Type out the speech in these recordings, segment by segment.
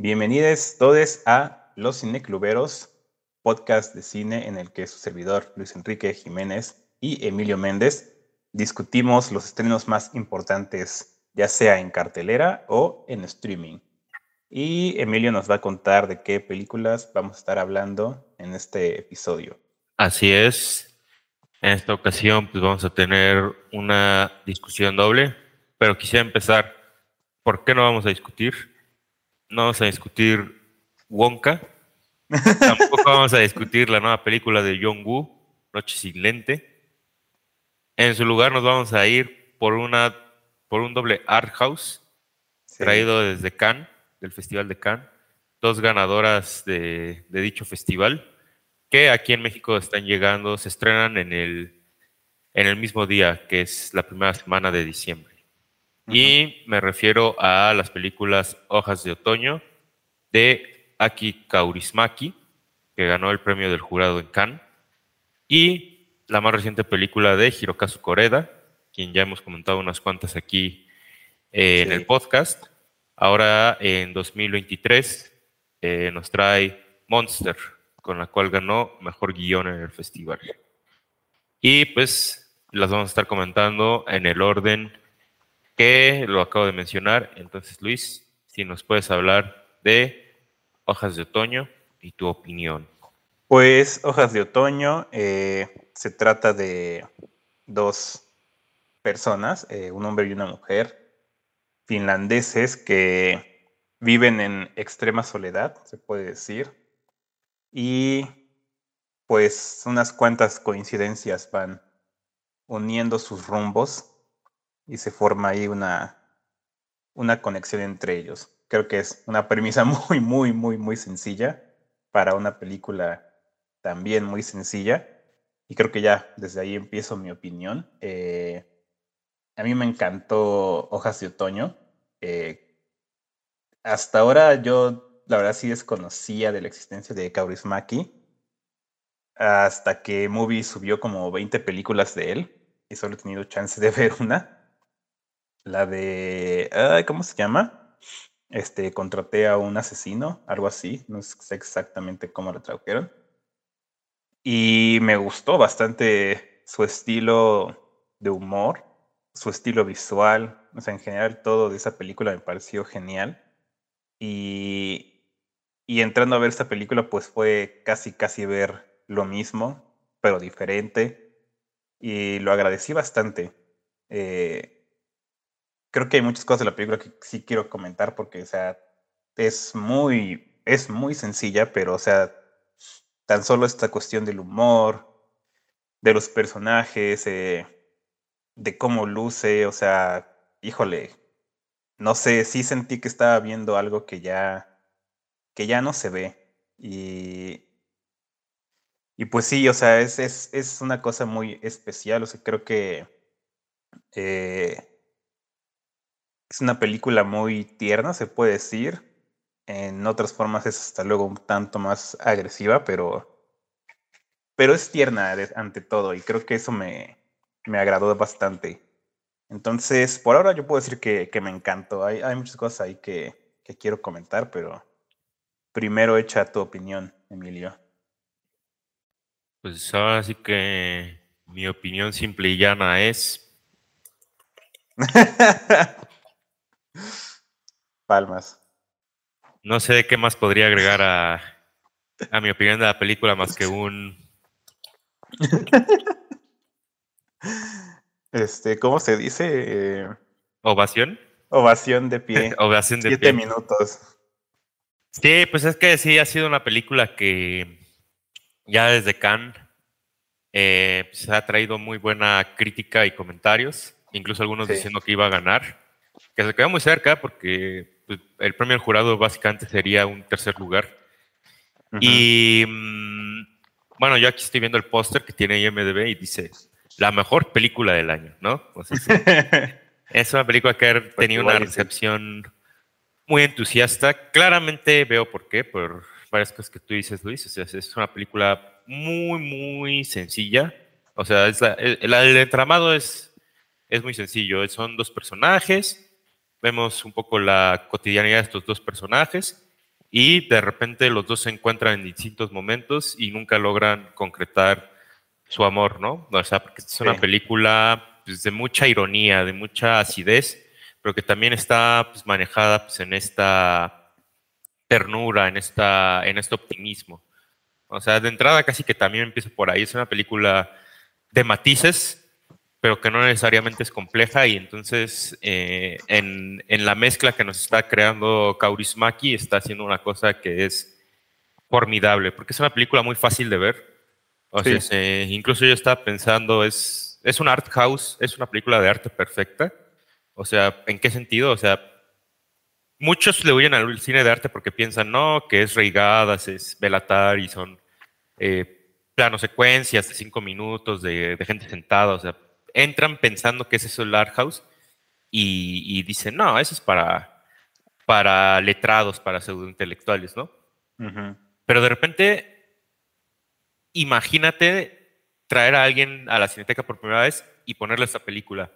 Bienvenidos todos a Los Cinecluberos, podcast de cine en el que su servidor Luis Enrique Jiménez y Emilio Méndez discutimos los estrenos más importantes, ya sea en cartelera o en streaming. Y Emilio nos va a contar de qué películas vamos a estar hablando en este episodio. Así es. En esta ocasión pues vamos a tener una discusión doble, pero quisiera empezar, ¿por qué no vamos a discutir? No vamos a discutir Wonka, tampoco vamos a discutir la nueva película de John Woo, Noche sin lente. En su lugar nos vamos a ir por una por un doble art house traído desde Cannes, del Festival de Cannes, dos ganadoras de, de dicho festival que aquí en México están llegando, se estrenan en el, en el mismo día, que es la primera semana de diciembre. Y me refiero a las películas Hojas de Otoño de Aki Kaurismaki, que ganó el premio del jurado en Cannes, y la más reciente película de Hirokazu Koreda, quien ya hemos comentado unas cuantas aquí eh, en el podcast. Ahora en 2023 eh, nos trae Monster, con la cual ganó mejor guion en el festival. Y pues las vamos a estar comentando en el orden que lo acabo de mencionar. Entonces, Luis, si nos puedes hablar de Hojas de Otoño y tu opinión. Pues Hojas de Otoño eh, se trata de dos personas, eh, un hombre y una mujer, finlandeses que viven en extrema soledad, se puede decir, y pues unas cuantas coincidencias van uniendo sus rumbos y se forma ahí una, una conexión entre ellos. Creo que es una premisa muy, muy, muy, muy sencilla para una película también muy sencilla. Y creo que ya desde ahí empiezo mi opinión. Eh, a mí me encantó Hojas de Otoño. Eh, hasta ahora yo la verdad sí desconocía de la existencia de Kaurismaki hasta que Movie subió como 20 películas de él y solo he tenido chance de ver una. La de, ¿cómo se llama? Este, contraté a un asesino, algo así, no sé exactamente cómo lo tradujeron. Y me gustó bastante su estilo de humor, su estilo visual, o sea, en general todo de esa película me pareció genial. Y y entrando a ver esta película, pues fue casi, casi ver lo mismo, pero diferente. Y lo agradecí bastante. Eh, creo que hay muchas cosas de la película que sí quiero comentar porque, o sea, es muy, es muy sencilla, pero, o sea, tan solo esta cuestión del humor, de los personajes, eh, de cómo luce, o sea, híjole, no sé, sí sentí que estaba viendo algo que ya que ya no se ve. Y, y pues sí, o sea, es, es, es una cosa muy especial. O sea, creo que eh, es una película muy tierna, se puede decir. En otras formas es hasta luego un tanto más agresiva, pero, pero es tierna ante todo y creo que eso me, me agradó bastante. Entonces, por ahora yo puedo decir que, que me encantó. Hay, hay muchas cosas ahí que, que quiero comentar, pero primero echa tu opinión, Emilio. Pues ahora sí que mi opinión simple y llana es. Palmas. No sé qué más podría agregar a, a mi opinión de la película más que un. Este, ¿cómo se dice? ¿Ovación? Ovación de pie. Ovación de Siete minutos. Sí, pues es que sí, ha sido una película que ya desde Cannes eh, se pues ha traído muy buena crítica y comentarios, incluso algunos diciendo que iba a ganar, que se quedó muy cerca porque pues, el premio al jurado básicamente sería un tercer lugar. Y mm, bueno, yo aquí estoy viendo el póster que tiene IMDB y dice la mejor película del año, ¿no? es una película que ha tenido una recepción muy entusiasta. Claramente veo por qué, por varias cosas que tú dices, Luis. O sea, es una película muy, muy sencilla. O sea, el, entramado es, es muy sencillo. Son dos personajes. Vemos un poco la cotidianidad de estos dos personajes. y de repente los dos se encuentran en distintos momentos y nunca logran concretar su amor, ¿no? O sea, porque es una película pues, de mucha ironía, de mucha acidez, pero que también está pues, manejada pues, en esta ternura, en, esta, en este optimismo. O sea, de entrada casi que también empiezo por ahí. Es una película de matices, pero que no necesariamente es compleja y entonces eh, en, en, la mezcla que nos está creando Kaurismaki está haciendo una cosa que es formidable, porque es una película muy fácil de ver. O sea, incluso yo estaba pensando, es, es un art house, es una película de arte perfecta. O sea, ¿en qué sentido? O sea, muchos le huyen al cine de arte porque piensan, no, que es reigadas, es velatar y son eh, planos secuencias de cinco minutos de, de gente sentada. O sea, entran pensando que es eso el art house y, dicen, no, eso es para, para letrados, para pseudointelectuales, ¿no? Pero de repente, imagínate traer a alguien a la cineteca por primera vez y ponerle esta película.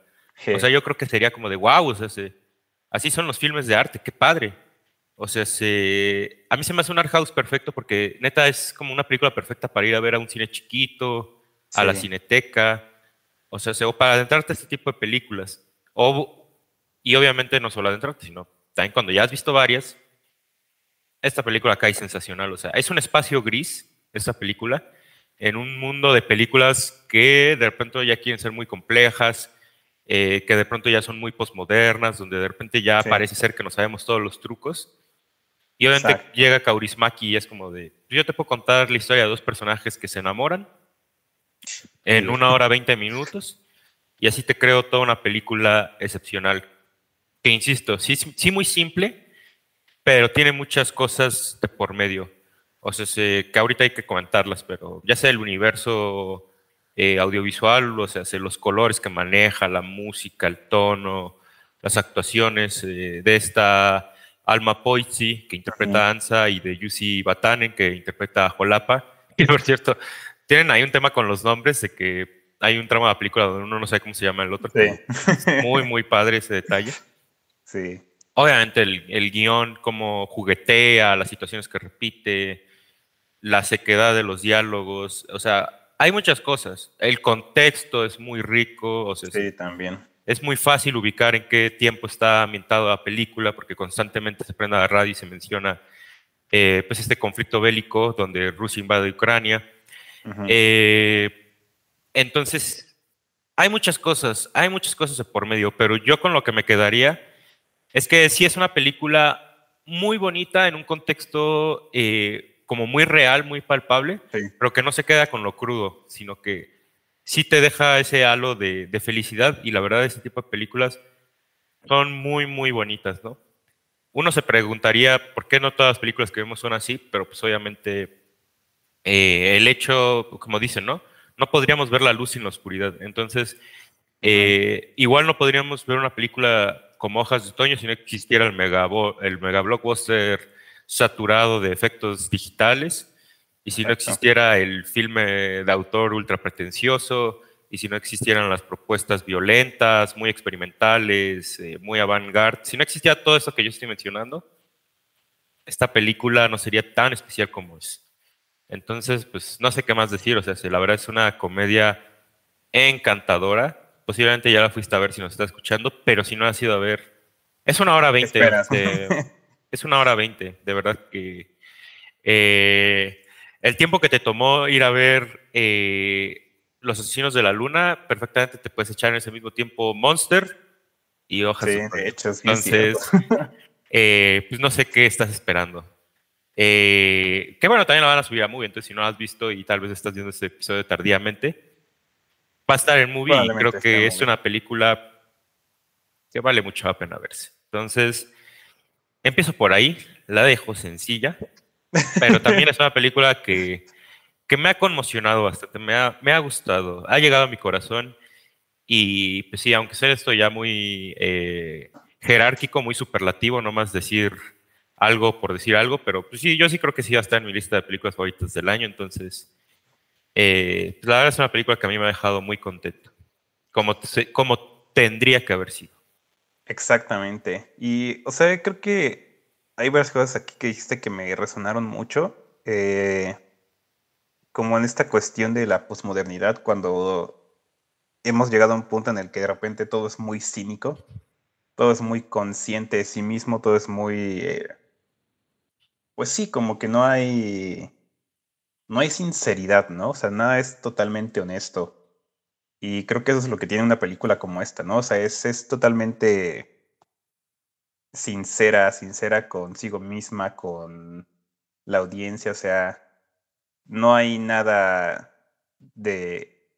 O sea, yo creo que sería como de wow, o sea, así son los filmes de arte, qué padre. O sea, a mí se me hace un art house perfecto porque neta es como una película perfecta para ir a ver a un cine chiquito, a la cineteca. O sea, para adentrarte a este tipo de películas. O, y obviamente no solo adentrarte, sino también cuando ya has visto varias, esta película acá es sensacional. O sea, es un espacio gris, esta película, en un mundo de películas que de repente ya quieren ser muy complejas, eh, que de pronto ya son muy postmodernas, donde de repente ya parece ser que no sabemos todos los trucos. Y obviamente llega Kaurismaki y es como de, yo te puedo contar la historia de dos personajes que se enamoran en una hora 20 minutos y así te creo toda una película excepcional. Que insisto, sí, sí muy simple, pero tiene muchas cosas de por medio. O sea, que ahorita hay que comentarlas, pero ya sea el universo eh, audiovisual, o sea, los colores que maneja, la música, el tono, las actuaciones eh, de esta Alma Poizzi, que interpreta a Ansa, y de Yusi Batanen, que interpreta a Jolapa. Y por cierto, tienen ahí un tema con los nombres de que hay un tramo de la película donde uno no sabe cómo se llama el otro. muy, muy padre ese detalle. Sí. Obviamente el, el guion, como juguetea, las situaciones que repite, la sequedad de los diálogos, o sea, hay muchas cosas. El contexto es muy rico. O sea, sí, también. Es muy fácil ubicar en qué tiempo está ambientado la película, porque constantemente se prende la radio y se menciona eh, pues este conflicto bélico donde Rusia invade Ucrania. Eh, entonces, hay muchas cosas, hay muchas cosas de por medio, pero yo con lo que me quedaría es que sí es una película muy bonita en un contexto eh, como muy real, muy palpable, pero que no se queda con lo crudo, sino que sí te deja ese halo de, de, felicidad y la verdad ese tipo de películas son muy, muy bonitas, ¿no? Uno se preguntaría por qué no todas las películas que vemos son así, pero pues obviamente eh, el hecho, como dicen, ¿no? No podríamos ver la luz sin la oscuridad. Entonces, eh, igual no podríamos ver una película como Hojas de Otoño si no existiera el mega, el mega blockbuster saturado de efectos digitales y si no existiera el filme de autor ultra pretencioso y si no existieran las propuestas violentas, muy experimentales, eh, muy avant-garde, si no existía todo eso que yo estoy mencionando, esta película no sería tan especial como es. Entonces, pues no sé qué más decir, o sea, la verdad es una comedia encantadora. Posiblemente ya la fuiste a ver si nos está escuchando, pero si no has ido a ver, es una hora veinte. es una hora veinte, de verdad que eh, el tiempo que te tomó ir a ver eh, Los Asesinos de la Luna, perfectamente te puedes echar en ese mismo tiempo Monster y Hojas sí, de hecho, Entonces, eh, pues no sé qué estás esperando. Eh, que bueno, también la van a subir a Movie, entonces si no la has visto y tal vez estás viendo este episodio tardíamente, va a estar en Movie y creo que es una película que vale mucho la pena verse. Entonces, empiezo por ahí, la dejo sencilla, pero también es una película que, que me ha conmocionado bastante, me ha, me ha gustado, ha llegado a mi corazón y pues sí, aunque sea esto ya muy eh, jerárquico, muy superlativo, no más decir algo por decir algo, pero pues sí, yo sí creo que sí va a estar en mi lista de películas favoritas del año, entonces eh, pues la verdad es una película que a mí me ha dejado muy contento, como, como tendría que haber sido. Exactamente, y o sea, creo que hay varias cosas aquí que dijiste que me resonaron mucho. Eh, como en esta cuestión de la posmodernidad, cuando hemos llegado a un punto en el que de repente todo es muy cínico, todo es muy consciente de sí mismo, todo es muy... Eh, pues sí, como que no hay... No hay sinceridad, ¿no? O sea, nada es totalmente honesto. Y creo que eso es lo que tiene una película como esta, ¿no? O sea, es, es totalmente sincera, sincera consigo misma, con la audiencia, o sea, no hay nada de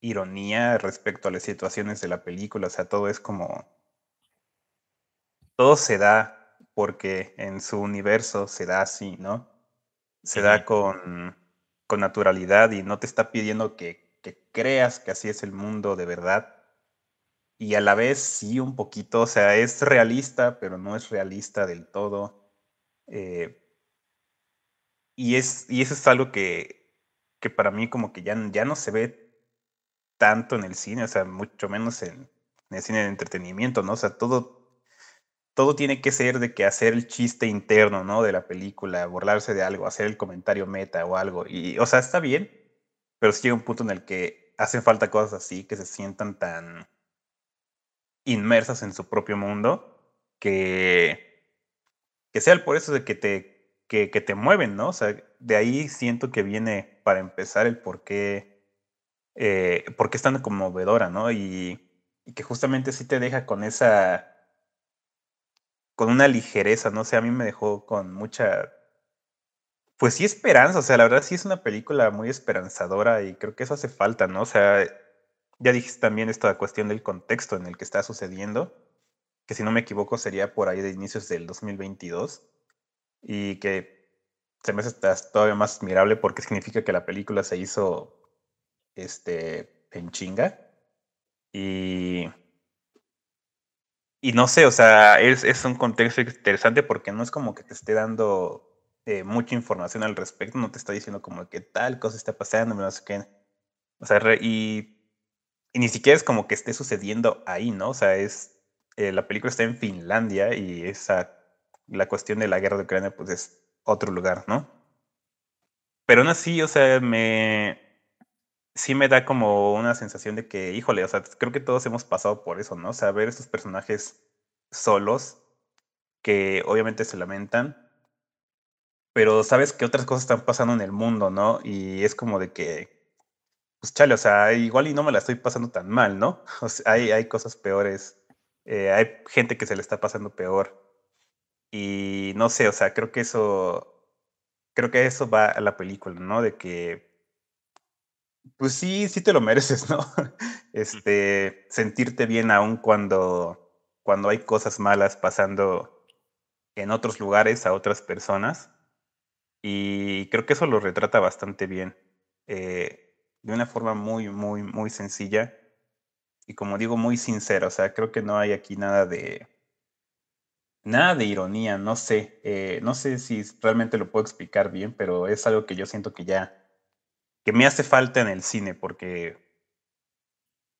ironía respecto a las situaciones de la película, o sea, todo es como... Todo se da porque en su universo se da así, ¿no? Se da con, con naturalidad y no te está pidiendo que, que creas que así es el mundo de verdad. Y a la vez sí un poquito, o sea, es realista, pero no es realista del todo. Eh, y, es, y eso es algo que, que para mí como que ya, ya no se ve tanto en el cine, o sea, mucho menos en, el cine de entretenimiento, ¿no? O sea, todo, todo tiene que ser de que hacer el chiste interno, ¿no? De la película, burlarse de algo, hacer el comentario meta o algo. Y, o sea, está bien, pero sí llega un punto en el que hacen falta cosas así, que se sientan tan inmersas en su propio mundo, que, que sea por eso de que te que, te mueven, ¿no? O sea, de ahí siento que viene para empezar el por qué, eh, por qué es tan conmovedora, ¿no? Y, y, que justamente sí te deja con esa, con una ligereza, ¿no? O sea, a mí me dejó con mucha, pues sí esperanza, o sea, la verdad sí es una película muy esperanzadora y creo que eso hace falta, ¿no? O sea, ya dijiste también esta cuestión del contexto en el que está sucediendo, que si no me equivoco sería por ahí de inicios del 2022 y que se me hace todavía más admirable porque significa que la película se hizo este, en chinga. Y, y no sé, o sea, es, es un contexto interesante porque no es como que te esté dando eh, mucha información al respecto, no te está diciendo como que tal cosa está pasando, no sé qué. O sea, y, y, ni siquiera es como que esté sucediendo ahí, ¿no? O sea, es, eh, la película está en Finlandia y esa la cuestión de la guerra de Ucrania, pues es otro lugar, ¿no? Pero aún así, o sea, me. Sí me da como una sensación de que, híjole, o sea, creo que todos hemos pasado por eso, ¿no? O sea, ver estos personajes solos, que obviamente se lamentan, pero sabes que otras cosas están pasando en el mundo, ¿no? Y es como de que, pues chale, o sea, igual y no me la estoy pasando tan mal, ¿no? O sea, hay, hay cosas peores, eh, hay gente que se le está pasando peor. Y no sé, o sea, creo que eso, creo que eso va a la película, ¿no? De que, pues sí, sí te lo mereces, ¿no? Este, sentirte bien aún cuando, cuando hay cosas malas pasando en otros lugares a otras personas. Y creo que eso lo retrata bastante bien, eh, de una forma muy, muy, muy sencilla y como digo, muy sincera. O sea, creo que no hay aquí nada de, Nada de ironía, no sé. Eh, no sé si realmente lo puedo explicar bien, pero es algo que yo siento que ya. Que me hace falta en el cine, porque.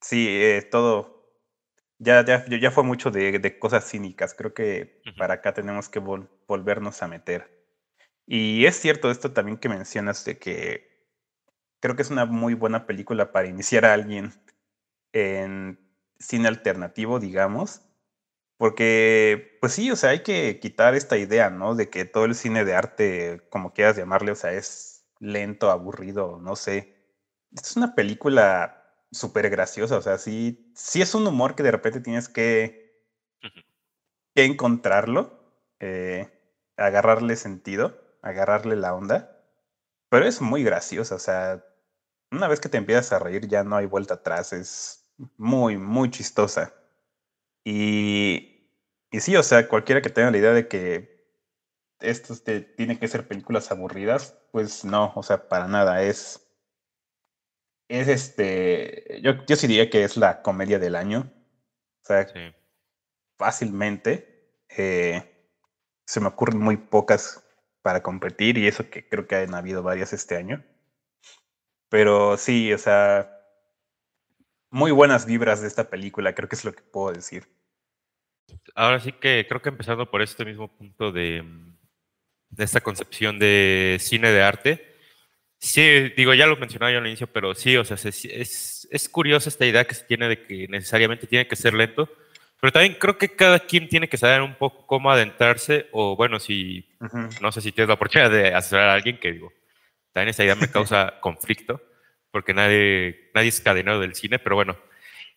Sí, eh, todo. Ya, ya, ya fue mucho de, de cosas cínicas. Creo que para acá tenemos que volvernos a meter. Y es cierto esto también que mencionas de que creo que es una muy buena película para iniciar a alguien en cine alternativo, digamos porque, pues sí, o sea, hay que quitar esta idea, ¿no? De que todo el cine de arte, como quieras llamarle, o sea, es lento, aburrido, no sé. Esta es una película súper graciosa, o sea, sí, sí es un humor que de repente tienes que, que encontrarlo, eh, agarrarle sentido, agarrarle la onda, pero es muy graciosa, o sea, una vez que te empiezas a reír ya no hay vuelta atrás, es muy, muy chistosa. Y y sí, o sea, cualquiera que tenga la idea de que esto tiene que ser películas aburridas, pues no, o sea, para nada. Es. Es este. Yo, yo sí diría que es la comedia del año. O sea, fácilmente. Eh, se me ocurren muy pocas para competir, y eso que creo que han habido varias este año. Pero sí, o sea, muy buenas vibras de esta película, creo que es lo que puedo decir. ahora sí que creo que empezando por este mismo punto de, de esta concepción de cine de arte, sí, digo, ya lo mencionaba yo al inicio, pero sí, o sea, es, es curiosa esta idea que se tiene de que necesariamente tiene que ser lento, pero también creo que cada quien tiene que saber un poco cómo adentrarse, o bueno, si no sé si tienes la oportunidad de asesorar a alguien, que digo, también esa idea me causa conflicto, porque nadie, nadie es cadenero del cine, pero bueno,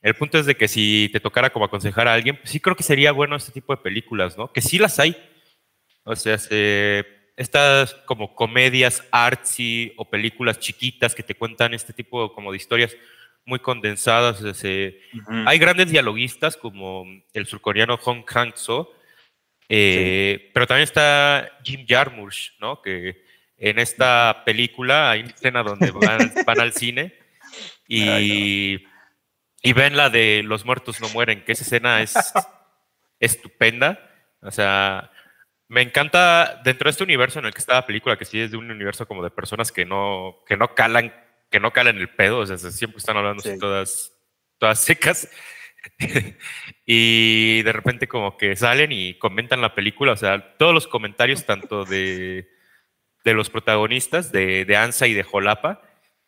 el punto es de que si te tocara como aconsejar a alguien, pues sí creo que sería bueno este tipo de películas, ¿no? Que sí las hay. O sea, estas como comedias artsy o películas chiquitas que te cuentan este tipo como de historias muy condensadas. Hay grandes dialoguistas como el surcoreano Hong Kang-so, eh, pero también está Jim Jarmusch, ¿no? Que en esta película hay una escena donde van, al cine y, y, ven la de Los muertos no mueren, que esa escena es estupenda. O sea, me encanta dentro de este universo en el que está la película, que sí es de un universo como de personas que no, que no calan que no calen el pedo, o sea, siempre están hablando todas, todas secas. y de repente como que salen y comentan la película, o sea, todos los comentarios tanto de, de los protagonistas, de, de, Ansa y de Jolapa,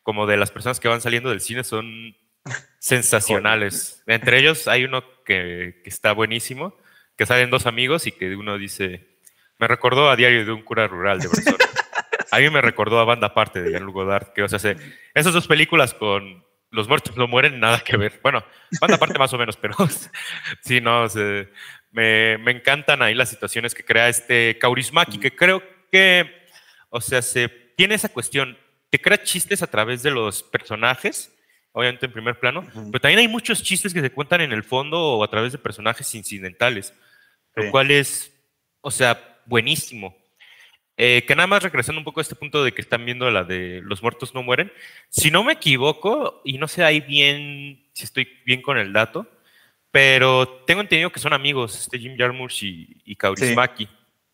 como de las personas que van saliendo del cine son sensacionales. Entre ellos hay uno que, que, está buenísimo, que salen dos amigos y que uno dice, me recordó a Diario de un cura rural de Barcelona. A mí me recordó a Banda Aparte de Jean-Luc Godard, que, o sea, esas dos películas con Los Muertos no mueren, nada que ver. Bueno, Banda Aparte más o menos, pero sí, no, me, me, encantan ahí las situaciones que crea este Kaurismaki, que creo que, o sea, se tiene esa cuestión, que crea chistes a través de los personajes, obviamente en primer plano, pero también hay muchos chistes que se cuentan en el fondo o a través de personajes incidentales, lo cual es, o sea, buenísimo. Eh, que nada más regresando un poco a este punto de que están viendo la de los muertos no mueren, si no me equivoco, y no sé ahí bien si estoy bien con el dato, pero tengo entendido que son amigos, este Jim Jarmusch y, y Kaurismaki.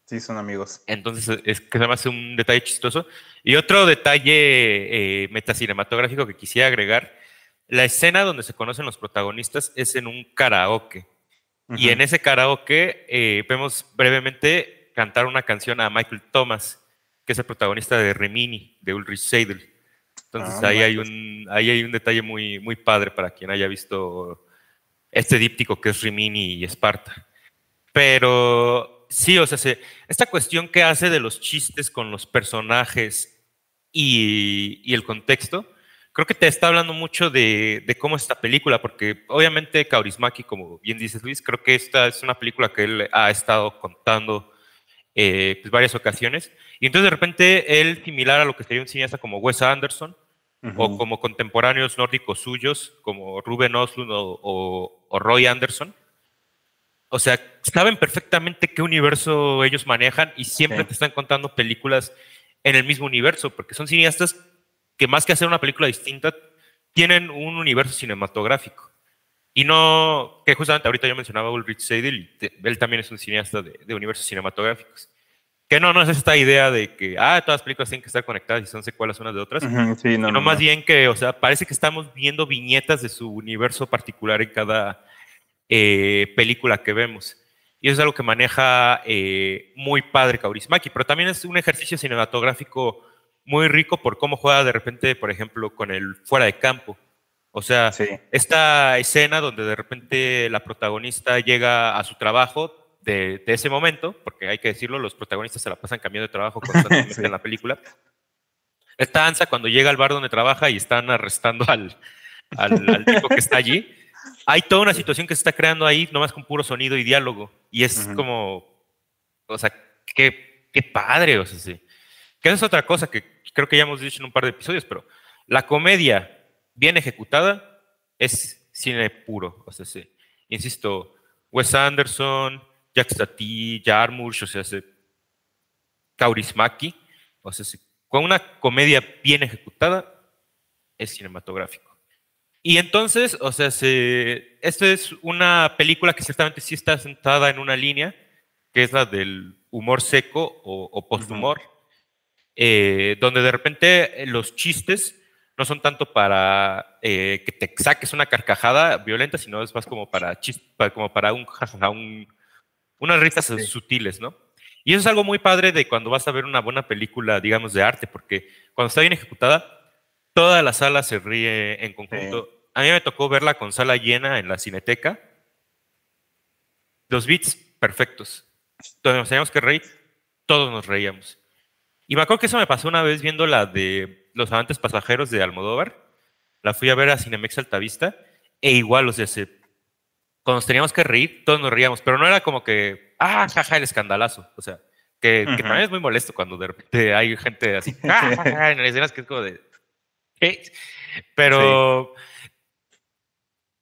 Sí. son amigos. Entonces, es que se me hace un detalle chistoso. Y otro detalle eh, metacinematográfico que quisiera agregar, la escena donde se conocen los protagonistas es en un karaoke. Y en ese karaoke eh, vemos brevemente cantar una canción a Michael Thomas, que es el protagonista de Remini, de Ulrich Seidel. Entonces ah, ahí, hay un, ahí hay un detalle muy, muy padre para quien haya visto este díptico que es Rimini y Esparta. Pero sí, o sea, esta cuestión que hace de los chistes con los personajes y, y el contexto, creo que te está hablando mucho de, de, cómo es esta película, porque obviamente Kaurismaki, como bien dices Luis, creo que esta es una película que él ha estado contando eh, pues varias ocasiones. Y entonces de repente él, similar a lo que sería un cineasta como Wes Anderson, o como contemporáneos nórdicos suyos, como Ruben Oslund o, Roy Anderson, o sea, saben perfectamente qué universo ellos manejan y siempre te están contando películas en el mismo universo, porque son cineastas que más que hacer una película distinta, tienen un universo cinematográfico. Y no, que justamente ahorita yo mencionaba a Ulrich Seidel, él también es un cineasta de, universos cinematográficos. Que no, no es esta idea de que, ah, todas las películas tienen que estar conectadas y son secuelas unas de otras. sí, no, sino más bien que, o sea, parece que estamos viendo viñetas de su universo particular en cada eh, película que vemos. Y eso es algo que maneja eh, muy padre Kaurismaki, pero también es un ejercicio cinematográfico muy rico por cómo juega de repente, por ejemplo, con el fuera de campo. O sea, esta escena donde de repente la protagonista llega a su trabajo de, ese momento, porque hay que decirlo, los protagonistas se la pasan cambiando de trabajo constantemente en la película. Esta Ansa cuando llega al bar donde trabaja y están arrestando al, al, tipo que está allí, hay toda una situación que se está creando ahí, nomás con puro sonido y diálogo. Y es como, o sea, qué, qué padre, o sea, sí. Que es otra cosa que creo que ya hemos dicho en un par de episodios, pero la comedia bien ejecutada, es cine puro. O sea, sí. Insisto, Wes Anderson, Jack Stati, Jarmusch, o sea, Kaurismaki, o sea, con una comedia bien ejecutada, es cinematográfico. Y entonces, o sea, se, esto es una película que ciertamente sí está sentada en una línea, que es la del humor seco o, o posthumor, eh, donde de repente los chistes no son tanto para eh, que te saques una carcajada violenta, sino es más como para, como para un, unas risas sutiles, ¿no? Y eso es algo muy padre de cuando vas a ver una buena película, digamos, de arte, porque cuando está bien ejecutada, toda la sala se ríe en conjunto. A mí me tocó verla con sala llena en la cineteca. Los beats perfectos. Todos nos teníamos que reír, todos nos reíamos. Y me acuerdo que eso me pasó una vez viendo la de Los amantes pasajeros de Almodóvar. La fui a ver a Cinemex Altavista e igual, o sea, cuando nos teníamos que reír, todos nos reíamos, pero no era como que, ah, jaja, el escandalazo. O sea, que, también es muy molesto cuando de repente hay gente así, ja, en escenas que es como de, Pero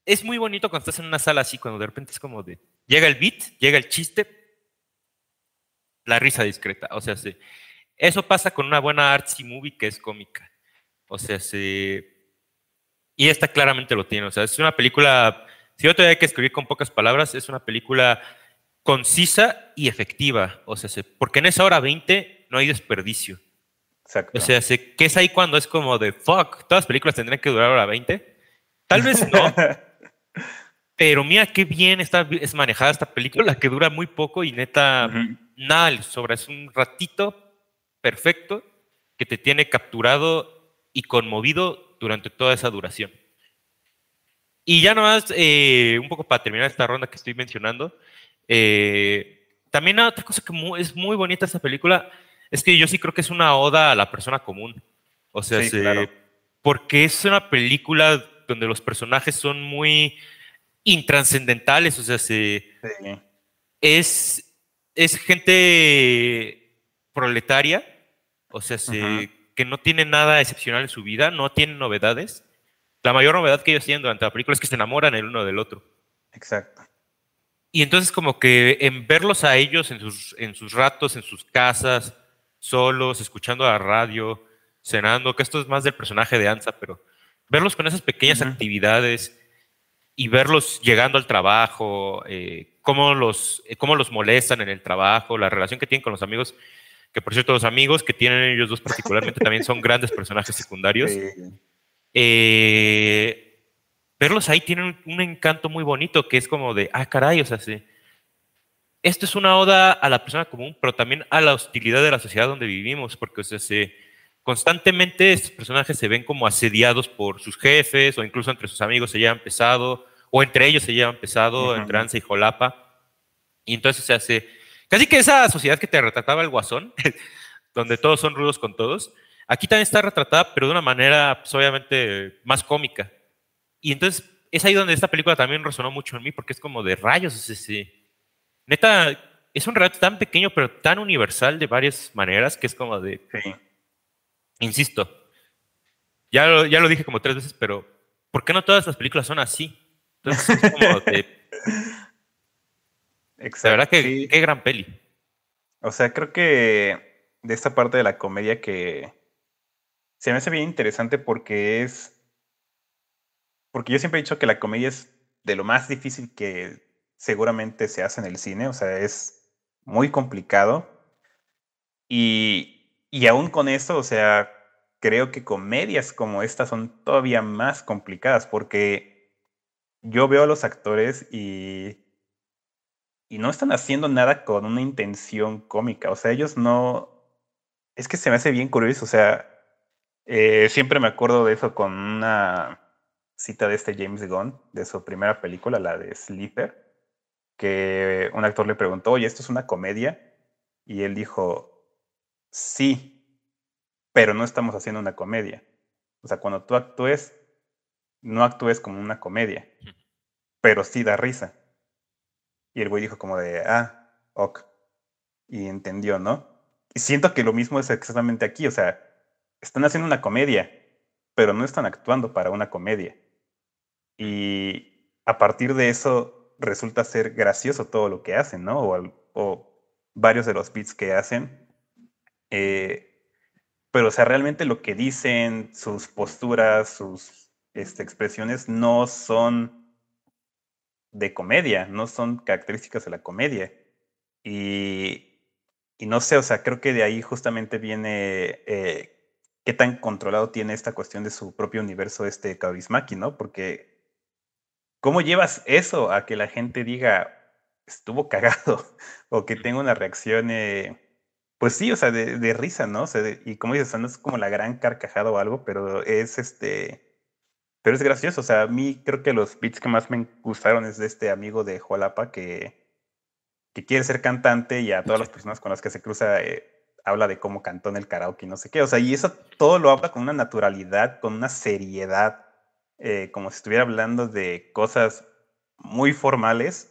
es muy bonito cuando estás en una sala así, cuando de repente es como de, llega el beat, llega el chiste, la risa discreta. O sea, sí. Eso pasa con una buena artsy movie que es cómica. O sea, sí. Y esta claramente lo tiene. O sea, es una película, si yo tengo que escribir con pocas palabras, es una película concisa y efectiva. O sea, porque en esa hora 20 no hay desperdicio. Exacto. O sea, ¿qué es ahí cuando es como de fuck? Todas las películas tendrían que durar hora 20. Tal vez no. pero mira qué bien está es manejada esta película que dura muy poco y neta, nada sobra. Es un ratito perfecto que te tiene capturado y conmovido durante toda esa duración. Y ya nomás, eh, un poco para terminar esta ronda que estoy mencionando, eh, también otra cosa que es muy bonita esta película es que yo sí creo que es una oda a la persona común. O sea, porque es una película donde los personajes son muy intranscendentales, o sea, es, es gente proletaria, o sea, que no tiene nada excepcional en su vida, no tiene novedades. La mayor novedad que ellos tienen durante la película es que se enamoran el uno del otro. Exacto. Y entonces como que en verlos a ellos en sus, en sus ratos, en sus casas, solos, escuchando la radio, cenando, que esto es más del personaje de Ansa, pero verlos con esas pequeñas actividades y verlos llegando al trabajo, eh, cómo, los, eh, cómo los molestan en el trabajo, la relación que tienen con los amigos, que por cierto los amigos que tienen ellos dos particularmente también son grandes personajes secundarios. Eh, verlos ahí tienen un, encanto muy bonito que es como de, ah, caray, o sea, sí, esto es una oda a la persona común, pero también a la hostilidad de la sociedad donde vivimos, porque o sea, se, constantemente estos personajes se ven como asediados por sus jefes, o incluso entre sus amigos se llevan pesado, o entre ellos se llevan pesado, entre Ansa y Jolapa. Y entonces se hace casi que esa sociedad que te retrataba el Guasón, donde todos son rudos con todos, aquí también está retratada, pero de una manera pues, obviamente más cómica. Y entonces es ahí donde esta película también resonó mucho en mí, porque es como de rayos, ese neta, es un relato tan pequeño, pero tan universal de varias maneras que es como de. Insisto, ya lo, ya lo dije como tres veces, pero ¿por qué no todas las películas son así? Entonces es como de. Exacto, la verdad que qué gran peli. O sea, creo que de esta parte de la comedia que se me hace bien interesante porque es. Porque yo siempre he dicho que la comedia es de lo más difícil que seguramente se hace en el cine, o sea, es muy complicado. Y, y aún con eso, o sea, creo que comedias como estas son todavía más complicadas porque yo veo a los actores y, y no están haciendo nada con una intención cómica, o sea, ellos no... Es que se me hace bien curioso, o sea, eh, siempre me acuerdo de eso con una cita de este James Gunn, de su primera película, la de Sleeper, que un actor le preguntó, oye, ¿esto es una comedia? Y él dijo, sí, pero no estamos haciendo una comedia. O sea, cuando tú actúes, no actúes como una comedia, pero sí da risa. Y el güey dijo como de, ah, ok. Y entendió, ¿no? Y siento que lo mismo es exactamente aquí, o sea, están haciendo una comedia, pero no están actuando para una comedia. Y a partir de eso resulta ser gracioso todo lo que hacen, ¿no? O, varios de los beats que hacen. Eh, pero, o sea, realmente lo que dicen, sus posturas, sus este, expresiones no son de comedia, no son características de la comedia. Y, y no sé, o sea, creo que de ahí justamente viene eh, qué tan controlado tiene esta cuestión de su propio universo este Kaurismaki, ¿no? Porque ¿Cómo llevas eso a que la gente diga, estuvo cagado o que tenga una reacción, eh, pues sí, o sea, de, risa, ¿no? O sea, y como dices, no es como la gran carcajada o algo, pero es este, pero es gracioso, o sea, a mí creo que los beats que más me gustaron es de este amigo de Jualapa que, que quiere ser cantante y a todas las personas con las que se cruza eh, habla de cómo cantó en el karaoke y no sé qué, o sea, y eso todo lo habla con una naturalidad, con una seriedad, eh, como si estuviera hablando de cosas muy formales.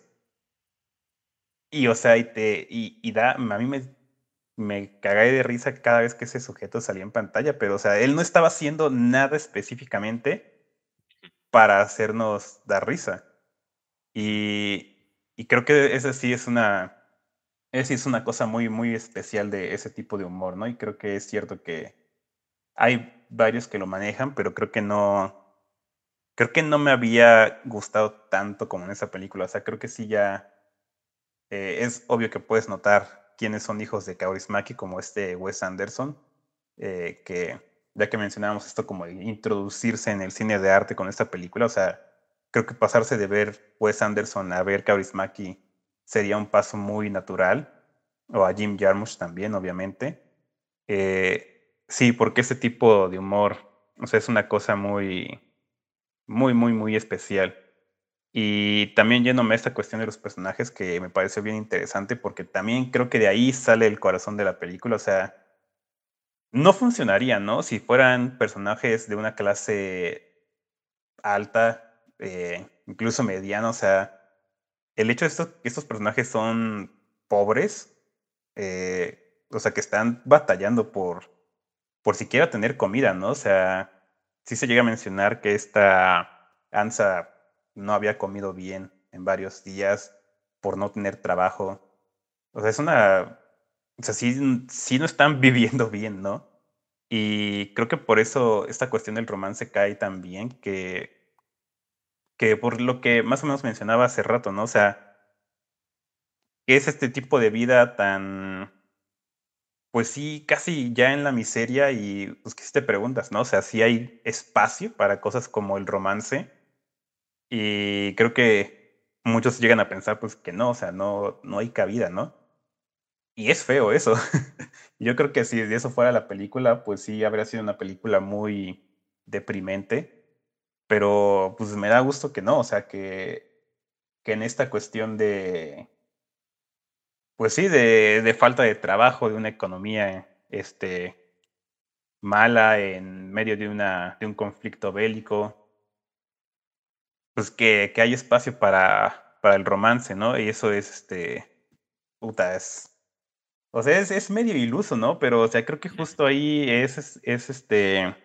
Y, o sea, y, te, y, da, a mí me, me cagué de risa cada vez que ese sujeto salía en pantalla, pero, o sea, él no estaba haciendo nada específicamente para hacernos dar risa. Y, creo que esa sí es una, esa es una cosa muy, muy especial de ese tipo de humor, ¿no? Y creo que es cierto que hay varios que lo manejan, pero creo que no, creo que no me había gustado tanto como en esa película. O sea, creo que sí ya eh, es obvio que puedes notar quiénes son hijos de Kaurismäki, como este Wes Anderson, eh, que ya que mencionábamos esto como introducirse en el cine de arte con esta película, o sea, creo que pasarse de ver Wes Anderson a ver Kaurismäki sería un paso muy natural, o a Jim Jarmusch también, obviamente. Eh, sí, porque ese tipo de humor, o sea, es una cosa muy, muy, muy, muy especial. Y también yéndome a esta cuestión de los personajes que me parece bien interesante porque también creo que de ahí sale el corazón de la película. O sea, no funcionaría, ¿no? Si fueran personajes de una clase alta, eh, incluso mediana. O sea, el hecho de que estos personajes son pobres, eh, o sea, que están batallando por, por siquiera tener comida, ¿no? O sea, sí se llega a mencionar que esta Ansa no había comido bien en varios días por no tener trabajo. O sea, es una... O sea, sí, sí no están viviendo bien, ¿no? Y creo que por eso esta cuestión del romance cae tan bien que, que por lo que más o menos mencionaba hace rato, ¿no? O sea, que es este tipo de vida tan, pues sí, casi ya en la miseria y pues que si te preguntas, ¿no? O sea, si hay espacio para cosas como el romance y creo que muchos llegan a pensar pues que no, o sea, no, no hay cabida, ¿no? Y es feo eso. Yo creo que si eso fuera la película, pues sí habría sido una película muy deprimente, pero pues me da gusto que no, o sea, que, que en esta cuestión de, pues sí, de, de falta de trabajo, de una economía este, mala en medio de, una, de un conflicto bélico, pues que, que hay espacio para, para el romance, ¿no? Y eso es, este, puta, es, o sea, es, es medio iluso, ¿no? Pero, o sea, creo que justo ahí es, es, este,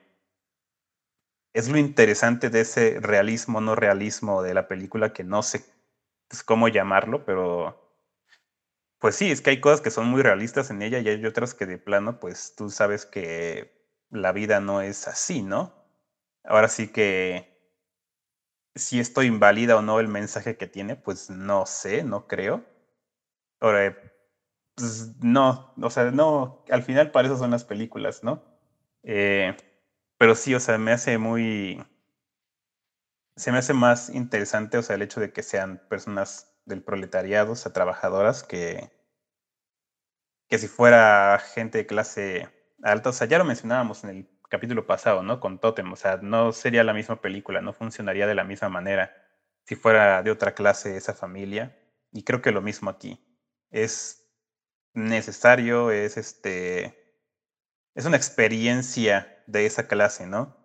es lo interesante de ese realismo, no realismo de la película, que no sé pues, cómo llamarlo, pero, pues sí, es que hay cosas que son muy realistas en ella y hay otras que de plano, pues tú sabes que la vida no es así, ¿no? Ahora sí que si esto invalida o no el mensaje que tiene, pues no sé, no creo. Ahora, pues no, o sea, no, al final para eso son las películas, ¿no? Eh, pero sí, o sea, me hace muy, se me hace más interesante, o sea, el hecho de que sean personas del proletariado, o sea, trabajadoras, que, que si fuera gente de clase alta, o sea, ya lo mencionábamos en el capítulo pasado, ¿no? Con Totem, o sea, no sería la misma película, no funcionaría de la misma manera si fuera de otra clase esa familia. Y creo que lo mismo aquí. Es necesario, es este. Es una experiencia de esa clase, ¿no?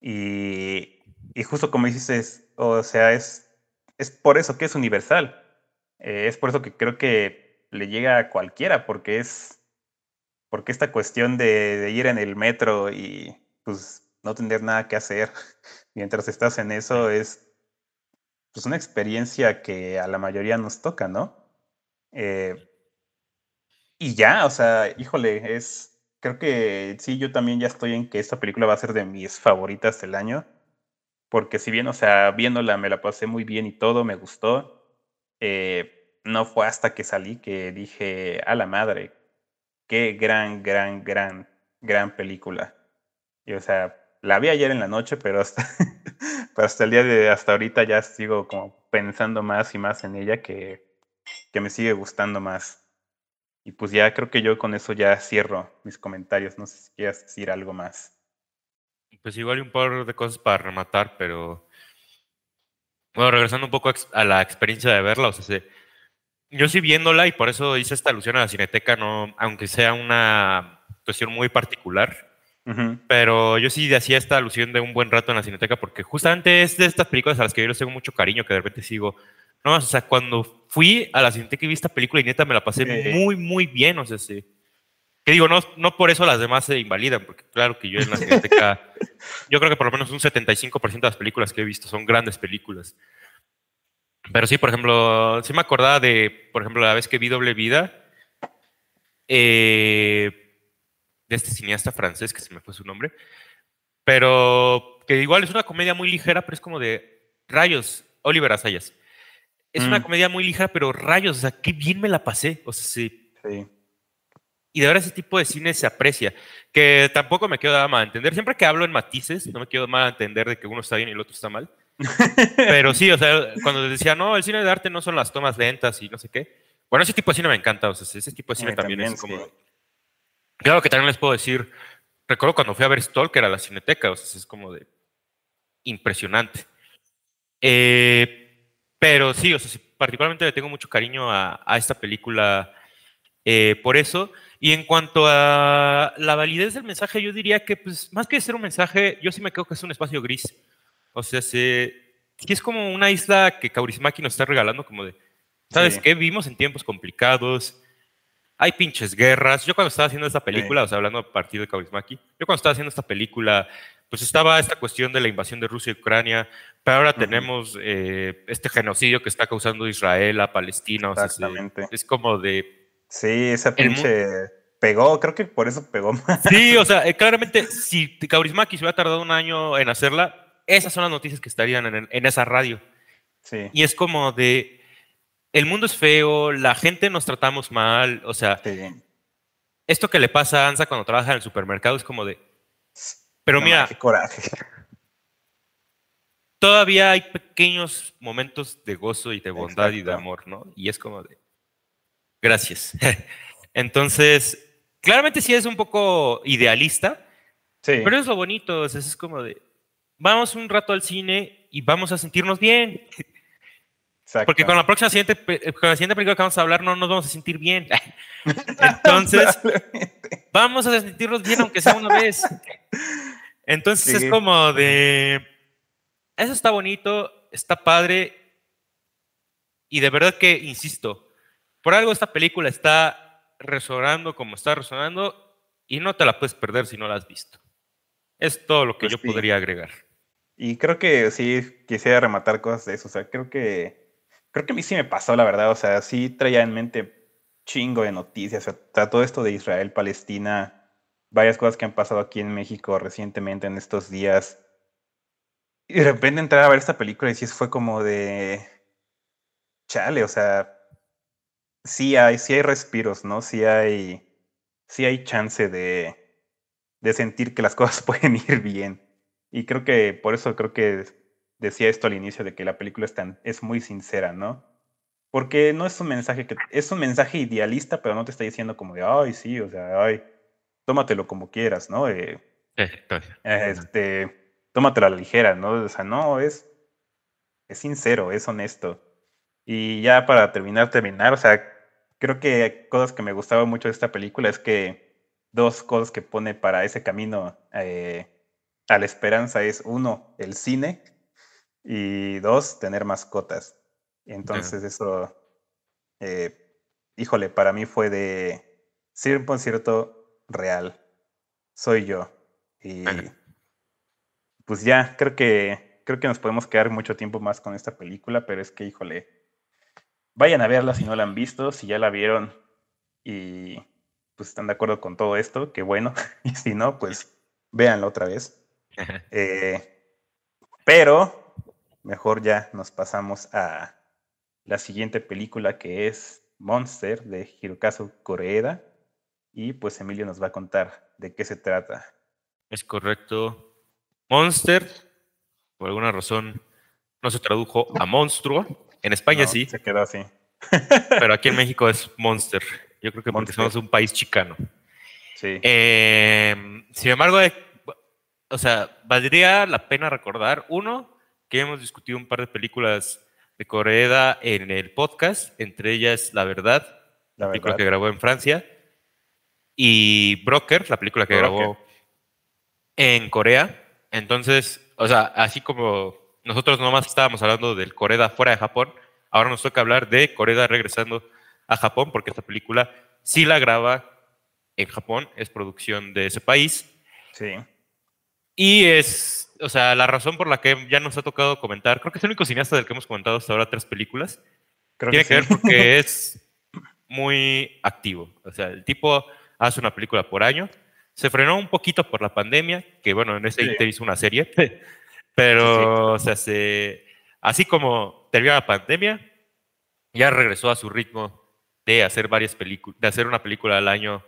Y, y justo como dices, o sea, es, es por eso que es universal. Eh, es por eso que creo que le llega a cualquiera, porque es porque esta cuestión de, ir en el metro y pues no tener nada que hacer mientras estás en eso es pues una experiencia que a la mayoría nos toca, ¿no? Eh, y ya, o sea, híjole, es, creo que sí, yo también ya estoy en que esta película va a ser de mis favoritas del año, porque si bien, o sea, viéndola me la pasé muy bien y todo, me gustó, eh, no fue hasta que salí que dije, a la madre, Qué gran, gran, gran, gran película. Y o sea, la vi ayer en la noche, pero hasta, hasta el día de hasta ahorita ya sigo como pensando más y más en ella que, que me sigue gustando más. Y pues ya creo que yo con eso ya cierro mis comentarios. No sé si quieras decir algo más. Pues igual un par de cosas para rematar, pero bueno, regresando un poco a la experiencia de verla, o sea, yo sí viéndola y por eso hice esta alusión a la cineteca, no, aunque sea una cuestión muy particular, pero yo sí hacía esta alusión de un buen rato en la cineteca porque justamente es de estas películas a las que yo les tengo mucho cariño, que de repente sigo, no, o sea, cuando fui a la cineteca y vi esta película y neta me la pasé muy, muy bien, o sea, sí. Que digo, no, no por eso las demás se invalidan, porque claro que yo en la cineteca, yo creo que por lo menos un 75% de las películas que he visto son grandes películas. Pero sí, por ejemplo, sí me acordaba de, por ejemplo, la vez que vi Doble Vida, eh, de este cineasta francés, que se me fue su nombre, pero que igual es una comedia muy ligera, pero es como de rayos, Oliver Asayas. Es una mm. comedia muy ligera, pero rayos, o sea, qué bien me la pasé. O sea, sí. sí y de verdad ese tipo de cine se aprecia, que tampoco me quedo mal a entender. Siempre que hablo en matices, no me quedo mal a entender de que uno está bien y el otro está mal. Pero sí, o sea, cuando decía, no, el cine de arte no son las tomas lentas y no sé qué. Bueno, ese tipo de cine me encanta, o sea, ese tipo de cine también, es como... Claro que también les puedo decir, recuerdo cuando fui a ver Stalker a la Cineteca, o sea, es como de impresionante. Eh, pero sí, o sea, particularmente le tengo mucho cariño a, a esta película eh, por eso. Y en cuanto a la validez del mensaje, yo diría que, pues, más que ser un mensaje, yo sí me creo que es un espacio gris. O sea, sí es como una isla que Kaurismaki nos está regalando, como de, ¿sabes qué? Vivimos en tiempos complicados, hay pinches guerras. Yo cuando estaba haciendo esta película, o sea, hablando a partir de Kaurismaki, yo cuando estaba haciendo esta película, pues estaba esta cuestión de la invasión de Rusia y Ucrania, pero ahora tenemos eh, este genocidio que está causando Israel a Palestina. Exactamente. es como de, Sí, esa pinche pegó, creo que por eso pegó más. Sí, o sea, eh, claramente, si Kaurismaki se hubiera tardado un año en hacerla, esas son las noticias que estarían en, esa radio. Sí. Y es como de, el mundo es feo, la gente nos tratamos mal, o sea, esto que le pasa a Ansa cuando trabaja en el supermercado es como de, pero mira, qué coraje. Todavía hay pequeños momentos de gozo y de bondad y de amor, ¿no? Y es como de, Gracias. Entonces, claramente sí es un poco idealista, sí. pero es lo bonito, es como de, vamos un rato al cine y vamos a sentirnos bien. Porque con la próxima siguiente, con la siguiente película que vamos a hablar no nos vamos a sentir bien. Entonces, vamos a sentirnos bien aunque sea una vez. Entonces es como de, eso está bonito, está padre y de verdad que, insisto, por algo esta película está resonando como está resonando y no te la puedes perder si no la has visto. Es todo lo que pues yo podría agregar. Y creo que sí quisiera rematar cosas de eso. O sea, creo que creo que a mí sí me pasó, la verdad. O sea, sí traía en mente chingo de noticias. O sea, todo esto de Israel, Palestina, varias cosas que han pasado aquí en México recientemente en estos días. Y de repente entrar a ver esta película y sí fue como de. Chale, o sea, sí hay, sí hay respiros, ¿no? Sí hay, sí hay chance de, de sentir que las cosas pueden ir bien. Y creo que por eso creo que decía esto al inicio de que la película es, es muy sincera, ¿no? Porque no es un mensaje que es un mensaje idealista, pero no te está diciendo como de, ay, sí, o sea, ay, tómatelo como quieras, ¿no? Eh, este, tómatelo a la ligera, ¿no? O sea, no, es, es sincero, es honesto. Y ya para terminar, terminar, o sea, creo que cosas que me gustaban mucho de esta película es que dos cosas que pone para ese camino eh, a la esperanza es uno, el cine y dos, tener mascotas. Entonces eso, eh, híjole, para mí fue de ser un concierto real. Soy yo. Y pues ya, creo que, creo que nos podemos quedar mucho tiempo más con esta película, pero es que, híjole, Vayan a verla si no la han visto, si ya la vieron y pues están de acuerdo con todo esto, qué bueno. Y si no, pues véanla otra vez. Eh, pero mejor ya nos pasamos a la siguiente película que es Monster de Hirokazu Koreeda. Y pues Emilio nos va a contar de qué se trata. Es correcto. Monster, por alguna razón, no se tradujo a monstruo. En España sí. Se quedó así. pero aquí en México es Monster. Yo creo que porque somos un país chicano. Sí. Em, sin embargo, eh, o sea, valdría la pena recordar, uno, que hemos discutido un par de películas de Corea en el podcast, entre ellas La Verdad, la, película que grabó en Francia, y Broker, la película que grabó en Corea. Entonces, o sea, así como nosotros nomás estábamos hablando del Corea fuera de Japón, ahora nos toca hablar de Corea regresando a Japón, porque esta película sí la graba en Japón, es producción de ese país. Sí. Y es, o sea, la razón por la que ya nos ha tocado comentar, creo que es el único cineasta del que hemos comentado hasta ahora tres películas, tiene que, ver porque es muy activo. O sea, el tipo hace una película por año. Se frenó un poquito por la pandemia, que bueno, en ese sí. hizo una serie, pero, o sea, se, así como terminó la pandemia, ya regresó a su ritmo de hacer varias películas, de hacer una película al año,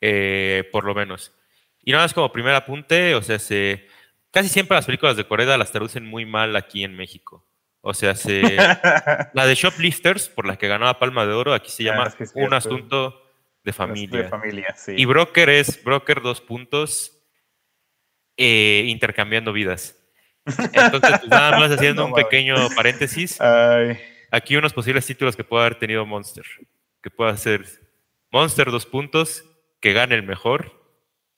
eh, por lo menos. Y nada más como primer apunte, o sea, se, casi siempre las películas de Corea las traducen muy mal aquí en México. O sea, se, la de Shoplifters, por la que ganó la Palma de Oro, aquí se ah, llama Un Asunto de Familia. De familia sí. Y Broker es Broker dos puntos, eh, intercambiando vidas. Entonces, pues, nada más haciendo un pequeño paréntesis. Aquí unos posibles títulos que puede haber tenido Monster. Que pueda ser Monster dos puntos, que gane el mejor.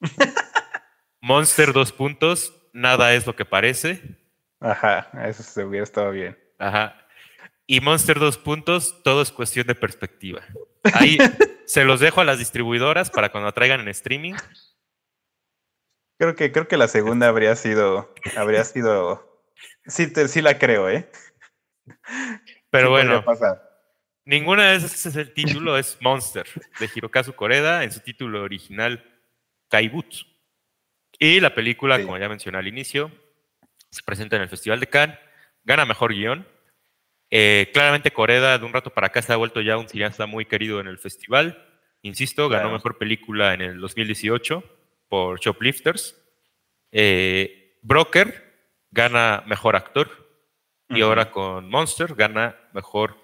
Monster dos puntos, nada es lo que parece. Ajá, eso se hubiera estado bien. Ajá. Y Monster dos puntos, todo es cuestión de perspectiva. Ahí se los dejo a las distribuidoras para cuando traigan en streaming. Creo que, creo que la segunda habría sido, habría sido, sí, sí la creo, ¿eh? Pero bueno, ninguna de esas es el título, es Monster, de Hirokazu Koreda, en su título original, Kaibutsu. Y la película, como ya mencioné al inicio, se presenta en el Festival de Cannes, gana mejor guion. Eh, claramente Coreda de un rato para acá se ha vuelto ya un cineasta muy querido en el festival. Insisto, ganó mejor película en el 2018 por Shoplifters. Eh, Broker gana mejor actor y ahora con Monster gana mejor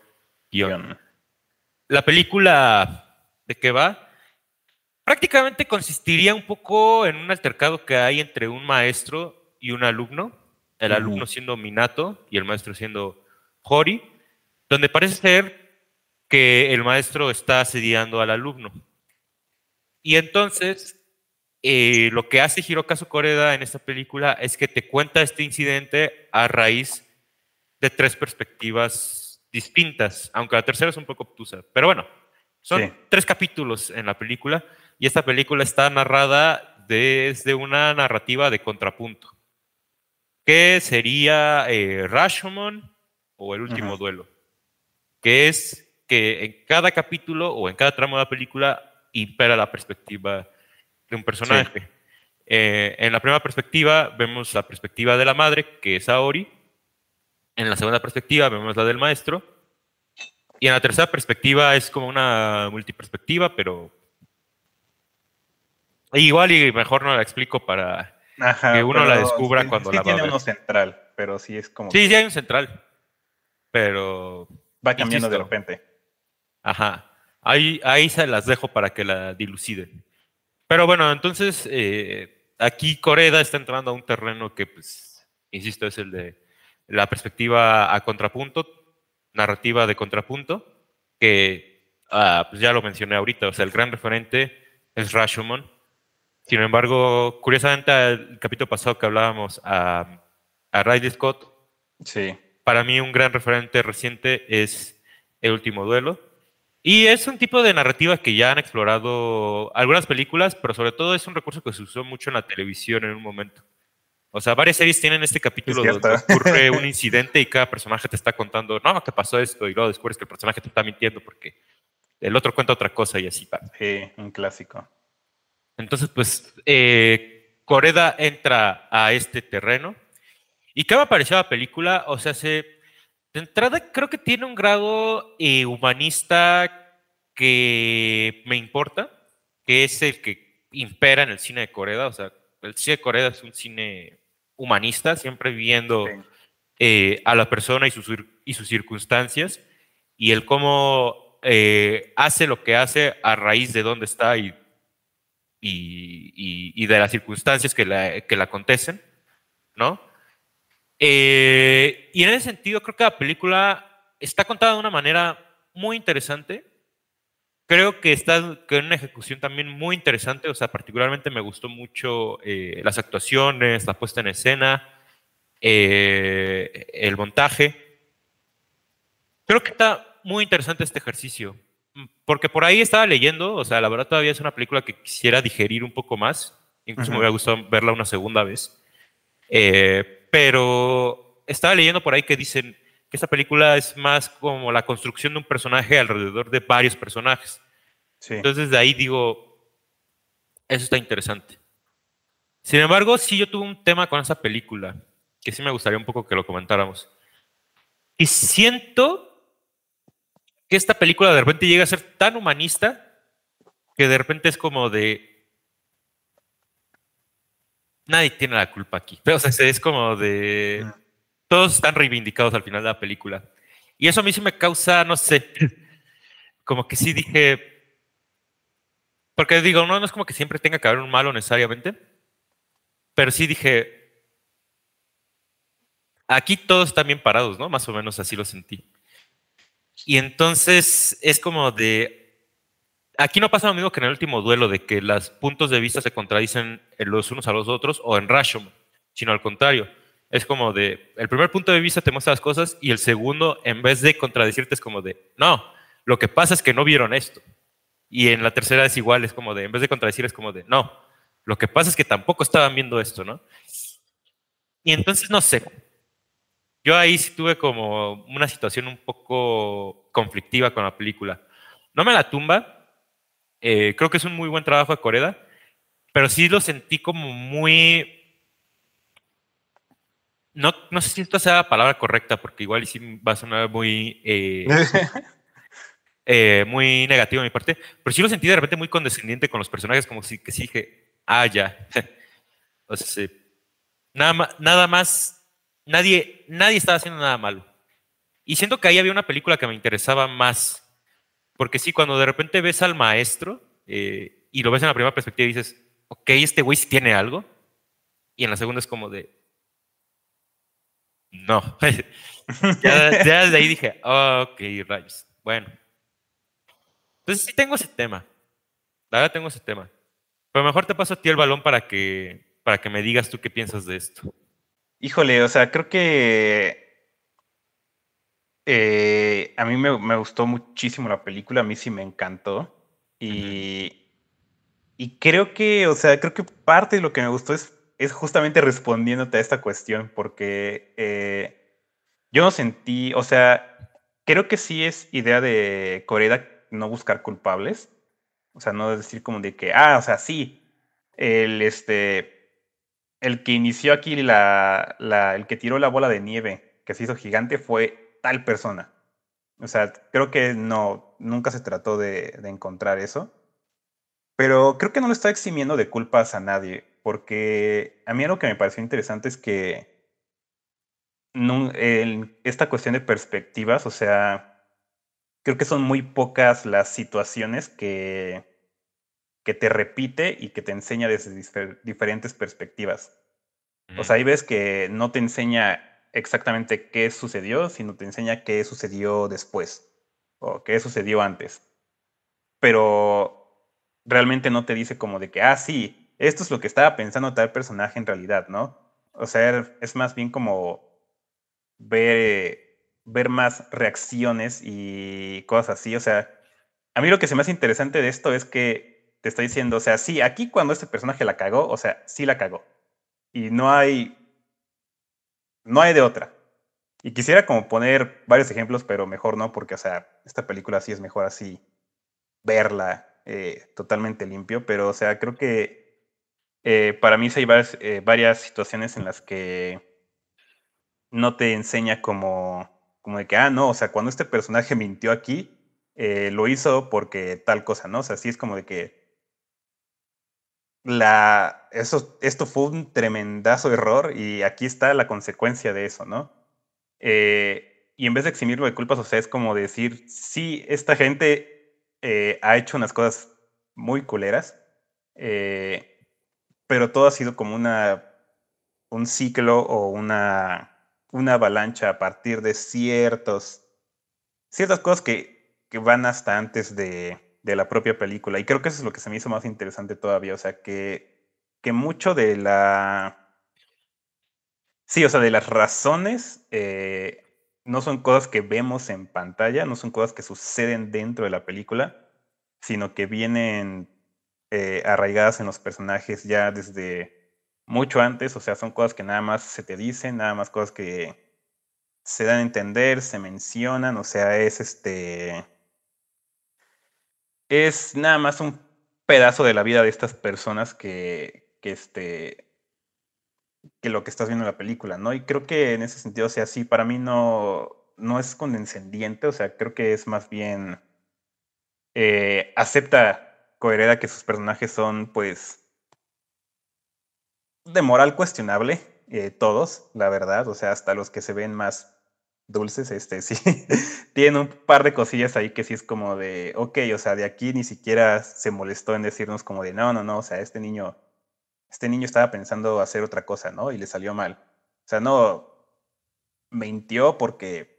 guion. La película de qué va prácticamente consistiría un poco en un altercado que hay entre un maestro y un alumno, el alumno siendo Minato y el maestro siendo Hori, donde parece ser que el maestro está asediando al alumno. Y entonces eh, lo que hace Hirokazu Koreda en esta película es que te cuenta este incidente a raíz de tres perspectivas distintas, aunque la tercera es un poco obtusa. Pero bueno, son tres capítulos en la película y esta película está narrada desde una narrativa de contrapunto, que sería eh, Rashomon o El último duelo, que es que en cada capítulo o en cada tramo de la película impera la perspectiva de un personaje. Eh, en la primera perspectiva vemos la perspectiva de la madre, que es Aori. En la segunda perspectiva vemos la del maestro. Y en la tercera perspectiva es como una multiperspectiva, pero igual y mejor no la explico para que uno la descubra cuando la va tiene uno central, pero sí es como... Sí, sí hay un central, pero... Va cambiando de repente. Ajá. Ahí, ahí se las dejo para que la diluciden. Pero bueno, entonces eh, aquí Coreda está entrando a un terreno que, pues, insisto, es el de la perspectiva a contrapunto, narrativa de contrapunto, que ah, pues ya lo mencioné ahorita, o sea, el gran referente es Rashomon. Sin embargo, curiosamente, el capítulo pasado que hablábamos a, a Riley Scott, sí. Para mí un gran referente reciente es El último duelo, y es un tipo de narrativa que ya han explorado algunas películas, pero sobre todo es un recurso que se usó mucho en la televisión en un momento. O sea, varias series tienen este capítulo donde ocurre un incidente y cada personaje te está contando, no, que pasó esto, y luego descubres que el personaje te está mintiendo porque el otro cuenta otra cosa y así va. Sí, un clásico. Entonces, pues, eh, Coreda entra a este terreno. ¿Y qué me pareció la película? O sea, se de entrada, creo que tiene un grado eh, humanista que me importa, que es el que impera en el cine de Corea. O sea, el cine de Corea es un cine humanista, siempre viendo eh, a la persona y sus, y sus circunstancias. y el cómo eh, hace lo que hace a raíz de dónde está y, y, de las circunstancias que, la, que le acontecen, ¿no? Eh, y en ese sentido creo que la película está contada de una manera muy interesante. Creo que está en una ejecución también muy interesante, o sea, particularmente me gustó mucho eh, las actuaciones, la puesta en escena, el montaje. Creo que está muy interesante este ejercicio, porque por ahí estaba leyendo, o sea, la verdad todavía es una película que quisiera digerir un poco más, incluso me hubiera gustado verla una segunda vez, eh, pero estaba leyendo por ahí que dicen que esta película es más como la construcción de un personaje alrededor de varios personajes. Entonces de ahí digo, eso está interesante. Sin embargo, sí yo tuve un tema con esa película, que sí me gustaría un poco que lo comentáramos. Y siento que esta película de repente llega a ser tan humanista que de repente es como de. Nadie tiene la culpa aquí. Pero, o sea, es como de. Todos están reivindicados al final de la película. Y eso a mí sí me causa, no sé, como que sí dije. Porque digo, no, no es como que siempre tenga que haber un malo necesariamente. Pero sí dije. Aquí todos están bien parados, ¿no? Más o menos así lo sentí. Y entonces es como de... Aquí no pasa lo mismo que en el último duelo, de que los puntos de vista se contradicen los unos a los otros o en Rashomon, sino al contrario. Es como de, el primer punto de vista te muestra las cosas y el segundo, en vez de contradecirte, es como de, no, lo que pasa es que no vieron esto. Y en la tercera es igual, es como de, en vez de contradecir, es como de, no, lo que pasa es que tampoco estaban viendo esto, ¿no? Y entonces, no sé, yo ahí sí tuve como una situación un poco conflictiva con la película. No me la tumba, eh, creo que es un muy buen trabajo de Coreda, pero sí lo sentí como muy... No, no sé si esta sea la palabra correcta, porque igual sí va a sonar muy... Eh, eh, muy negativo de mi parte, pero sí lo sentí de repente muy condescendiente con los personajes, como si que sí dije, ah, ya. o sea, nada, nada más Nadie, nadie estaba haciendo nada malo. Y siento que ahí había una película que me interesaba más. Porque sí, cuando de repente ves al maestro eh, y lo ves en la primera perspectiva y dices, ok, este güey sí tiene algo. Y en la segunda es como de, no. ya, desde ahí dije, ok, rayos. Bueno. Entonces sí tengo ese tema. La verdad tengo ese tema. Pero mejor te paso a ti el balón para que, para que me digas tú qué piensas de esto. Híjole, o sea, creo que eh, a mí me, gustó muchísimo la película, a mí sí me encantó. Y, y creo que, o sea, creo que parte de lo que me gustó es, es justamente respondiéndote a esta cuestión, porque eh, yo no sentí, o sea, creo que sí es idea de Coreda no buscar culpables. O sea, no decir como de que, ah, o sea, sí, el este el que inició aquí la, el que tiró la bola de nieve, que se hizo gigante, fue tal persona. O sea, creo que no, nunca se trató de, encontrar eso. Pero creo que no lo está eximiendo de culpas a nadie, porque a mí algo que me pareció interesante es que esta cuestión de perspectivas, o sea, creo que son muy pocas las situaciones que, que te repite y que te enseña desde diferentes perspectivas. O sea, ahí ves que no te enseña exactamente qué sucedió, sino te enseña qué sucedió después o qué sucedió antes. Pero realmente no te dice como de que, ah, sí, esto es lo que estaba pensando tal personaje en realidad, ¿no? O sea, es más bien como ver, ver más reacciones y cosas así. O sea, a mí lo que se me hace interesante de esto es que te está diciendo, o sea, sí, aquí cuando este personaje la cagó, o sea, sí la cagó. Y no hay, no hay de otra. Y quisiera como poner varios ejemplos, pero mejor no, porque, o sea, esta película sí es mejor así verla eh, totalmente limpio, pero, o sea, creo que eh, para mí sí hay varias, eh, varias, situaciones en las que no te enseña como, como de que, ah, no, o sea, cuando este personaje mintió aquí, lo hizo porque tal cosa, ¿no? O sea, sí es como de que eso, esto fue un tremendazo error y aquí está la consecuencia de eso, ¿no? Eh, y en vez de eximirlo de culpas, o sea, es como decir, sí, esta gente eh, ha hecho unas cosas muy culeras, eh, pero todo ha sido como una, un ciclo o una, una avalancha a partir de ciertos, ciertas cosas que, que van hasta antes de, de, la propia película. Y creo que eso es lo que se me hizo más interesante todavía, o sea, que, que mucho de la... Sí, o sea, de las razones eh, no son cosas que vemos en pantalla, no son cosas que suceden dentro de la película, sino que vienen eh, arraigadas en los personajes ya desde mucho antes, o sea, son cosas que nada más se te dicen, nada más cosas que se dan a entender, se mencionan, o sea, es este... Es nada más un pedazo de la vida de estas personas que, que este, que lo que estás viendo en la película, ¿no? Y creo que en ese sentido, o sea, sí, para mí no, no es condescendiente, o sea, creo que es más bien eh, acepta Cohereda que sus personajes son, pues, de moral cuestionable, eh, todos, la verdad, o sea, hasta los que se ven más dulces, este, sí, tienen un par de cosillas ahí que sí es como de, ok, o sea, de aquí ni siquiera se molestó en decirnos como de, no, no, no, o sea, este niño este niño estaba pensando hacer otra cosa, ¿no? Y le salió mal. O sea, no mintió porque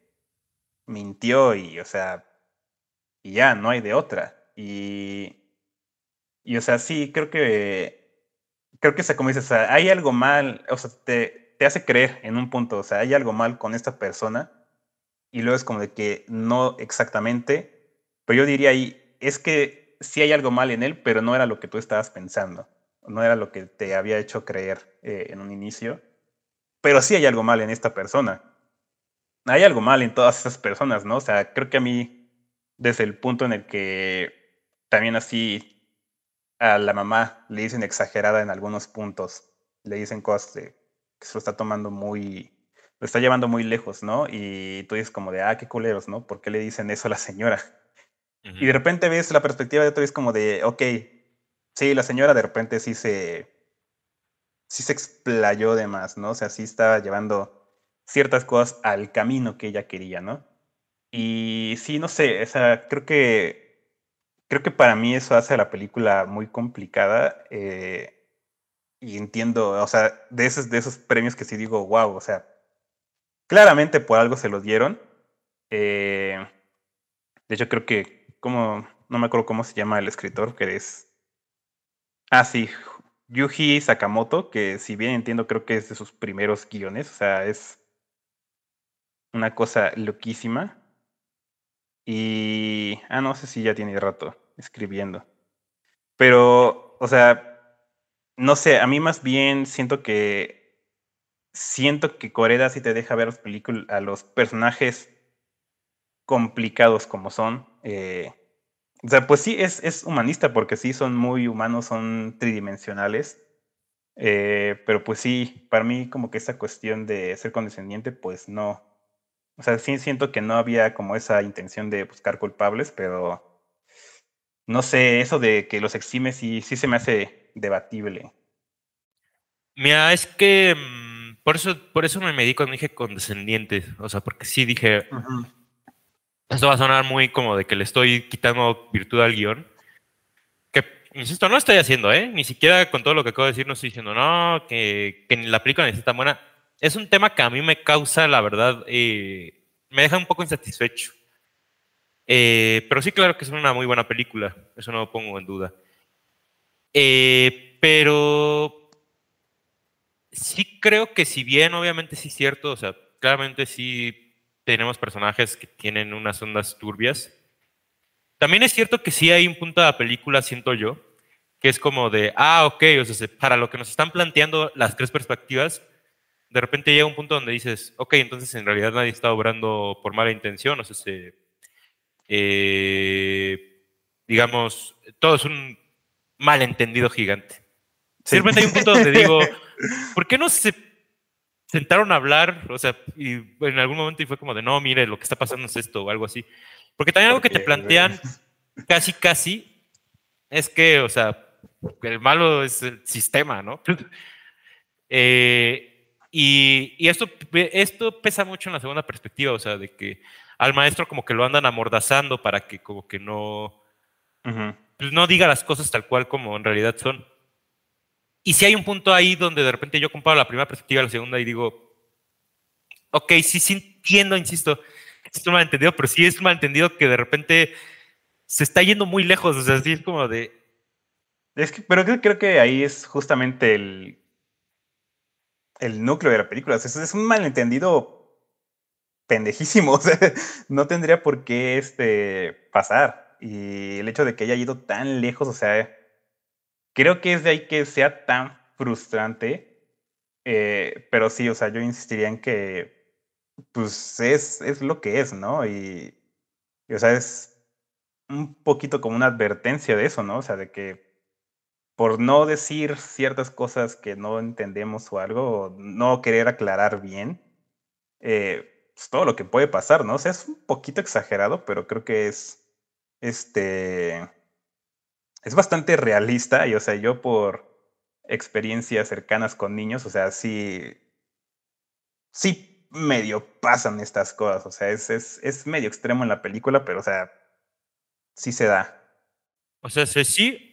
mintió y, o sea, y ya, no hay de otra. Y, y o sea, sí, creo que, creo que, o sea, como dices, o sea, hay algo mal, o sea, te, te hace creer en un punto, o sea, hay algo mal con esta persona y luego es como de que no exactamente, pero yo diría ahí, es que sí hay algo mal en él, pero no era lo que tú estabas pensando no era lo que te había hecho creer eh, en un inicio, pero sí hay algo mal en esta persona. Hay algo mal en todas esas personas, ¿no? O sea, creo que a mí, desde el punto en el que también así a la mamá le dicen exagerada en algunos puntos, le dicen cosas que se lo está tomando muy, lo está llevando muy lejos, ¿no? Y tú dices como de, ah, qué culeros, ¿no? ¿Por qué le dicen eso a la señora? Y de repente ves la perspectiva de otro y es como de, ok, Sí, la señora de repente sí se. sí se explayó de más, ¿no? O sea, sí estaba llevando ciertas cosas al camino que ella quería, ¿no? Y sí, no sé, o sea, creo que. Creo que para mí eso hace a la película muy complicada. Eh, y entiendo, o sea, de esos, de esos premios que sí digo, wow, o sea, claramente por algo se los dieron. Eh, de hecho, creo que, como, no me acuerdo cómo se llama el escritor, que es Ah, sí, Yuji Sakamoto, que si bien entiendo, creo que es de sus primeros guiones, o sea, es una cosa loquísima. Y. Ah, no sé si ya tiene rato escribiendo. Pero, o sea, no sé, a mí más bien siento que. Siento que Coreda sí te deja ver los a los personajes complicados como son. Eh, o sea, pues sí, es, es humanista porque sí son muy humanos, son tridimensionales. Eh, pero pues sí, para mí como que esa cuestión de ser condescendiente, pues no. O sea, sí siento que no había como esa intención de buscar culpables, pero no sé, eso de que los exime sí, sí se me hace debatible. Mira, es que mm, por eso, por eso me medí cuando dije condescendiente. O sea, porque sí dije, esto va a sonar muy como de que le estoy quitando virtud al guion. Que, insisto, no estoy haciendo, ¿eh? Ni siquiera con todo lo que acabo de decir, no estoy diciendo, no, que, que la película necesita buena. Es un tema que a mí me causa, la verdad, eh, me deja un poco insatisfecho. Eh, pero sí, claro que es una muy buena película, eso no lo pongo en duda. Eh, pero sí creo que si bien obviamente sí es cierto, o sea, claramente sí tenemos personajes que tienen unas ondas turbias. También es cierto que sí hay un punto de la película, siento yo, que es como de, ah, ok, o sea, para lo que nos están planteando las tres perspectivas, de repente llega un punto donde dices, ok, entonces en realidad nadie está obrando por mala intención, o sea, se, eh, digamos, todo es un malentendido gigante. Sí. hay un punto donde digo, ¿por qué no se sentaron a hablar, o sea, y en algún momento y fue como de, no, mire, lo que está pasando es esto o algo así. Porque también algo que te plantean casi, casi, es que, o sea, el malo es el sistema, ¿no? Eh, Y, y, esto, esto pesa mucho en la segunda perspectiva, o sea, de que al maestro como que lo andan amordazando para que como que no, pues no diga las cosas tal cual como en realidad son. Y si hay un punto ahí donde de repente yo comparo la primera perspectiva a la segunda y digo, ok, sí, sí entiendo, insisto, es un malentendido, pero sí es un malentendido que de repente se está yendo muy lejos, o sea, así es como de... Es que, pero creo que ahí es justamente el, el núcleo de la película, o es un malentendido pendejísimo, o sea, no tendría por qué este, pasar. Y el hecho de que haya ido tan lejos, o sea, creo que es de ahí que sea tan frustrante. Eh, pero sí, o sea, yo insistiría en que, pues, es, es lo que es, ¿no? Y, o sea, es un poquito como una advertencia de eso, ¿no? O sea, de que por no decir ciertas cosas que no entendemos o algo, o no querer aclarar bien, eh, pues todo lo que puede pasar, ¿no? O sea, es un poquito exagerado, pero creo que es, este, es bastante realista y, o sea, yo por experiencias cercanas con niños, o sea, sí, sí medio pasan estas cosas, o sea, es, es, es medio extremo en la película, pero, o sea, sí se da. O sea, sí,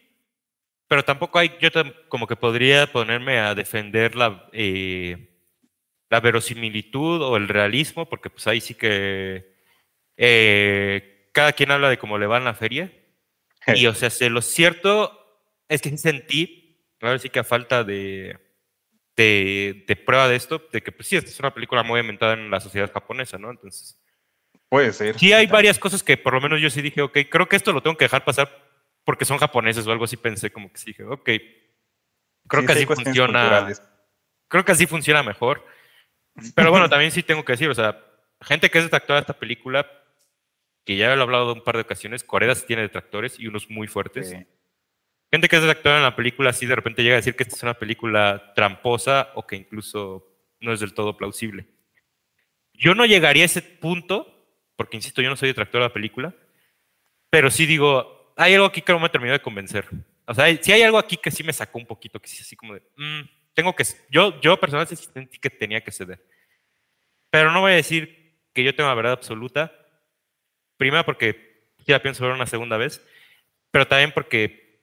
pero tampoco hay, yo como que podría ponerme a defender la, eh, la verosimilitud o el realismo, porque pues ahí sí que eh, cada quien habla de cómo le va en la feria. Y, o sea, lo cierto es que sentí, a ver sí que a falta de, de, prueba de esto, de que, pues sí, esta es una película muy inventada en la sociedad japonesa, ¿no? Entonces. Puede ser. Sí, hay varias cosas que por lo menos yo sí dije, ok, creo que esto lo tengo que dejar pasar porque son japoneses o algo así pensé, como que sí dije, ok. Creo que así funciona. Creo que así funciona mejor. Pero bueno, también sí tengo que decir, o sea, gente que es detractora de esta película, que ya lo he hablado un par de ocasiones, Corea sí tiene detractores y unos muy fuertes. Gente que es detractora en la película, sí de repente llega a decir que esta es una película tramposa o que incluso no es del todo plausible. Yo no llegaría a ese punto, porque insisto, yo no soy detractor de la película, pero sí digo, hay algo aquí que no me terminó de convencer. O sea, si hay algo aquí que sí me sacó un poquito, que sí, así como de, mm, tengo que, yo, yo personalmente sentí que tenía que ceder. Pero no voy a decir que yo tengo la verdad absoluta, Primero porque ya pienso ver una segunda vez, pero también porque,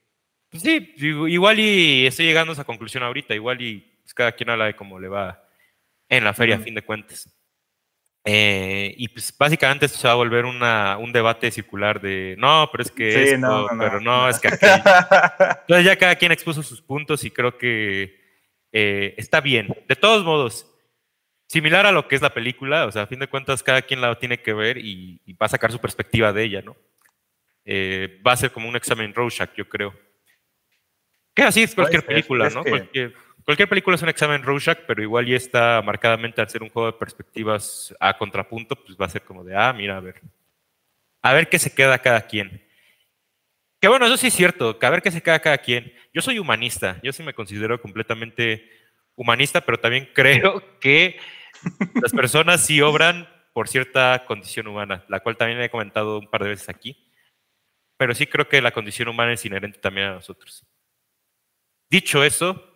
pues sí, igual y estoy llegando a esa conclusión ahorita, igual y pues, cada quien habla de cómo le va en la feria, a fin de cuentas. Eh, y pues básicamente esto se va a volver una, un debate circular de no, pero es que esto, no, pero no, es que Entonces ya cada quien expuso sus puntos y creo que eh, está bien. De todos modos, similar a lo que es la película, o sea, a fin de cuentas cada quien la tiene que ver y, va a sacar su perspectiva de ella, ¿no? Eh, va a ser como un examen Rorschach, yo creo. Que así es cualquier película, ¿no? Cualquier, cualquier, película es un examen Rorschach, pero igual ya está marcadamente al ser un juego de perspectivas a contrapunto, pues va a ser como de, ah, mira, a ver, a ver qué se queda cada quien. Que bueno, eso sí es cierto, que a ver qué se queda cada quien. Yo soy humanista, yo sí me considero completamente humanista, pero también creo que las personas sí obran por cierta condición humana, la cual también he comentado un par de veces aquí. Pero sí creo que la condición humana es inherente también a nosotros. Dicho eso,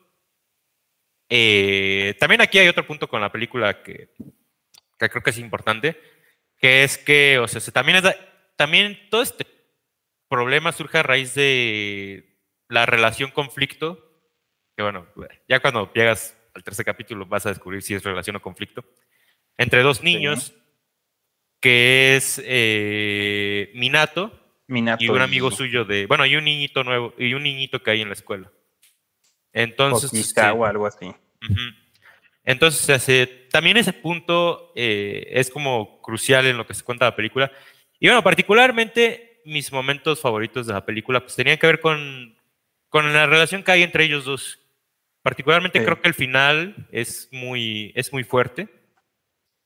eh, también aquí hay otro punto con la película que, creo que es importante, que es que, o sea, también, también todo este problema surge a raíz de la relación conflicto, que bueno, ya cuando llegas al tercer capítulo vas a descubrir si es relación o conflicto, entre dos niños, que es eh, Minato, y un amigo suyo de, bueno, y un niñito nuevo, y un niñito que hay en la escuela. Entonces... Este, o algo así. Entonces, también ese punto eh, es como crucial en lo que se cuenta la película. Y bueno, particularmente mis momentos favoritos de la película pues tenían que ver con, con la relación que hay entre ellos dos. Particularmente creo que el final es muy, es muy fuerte.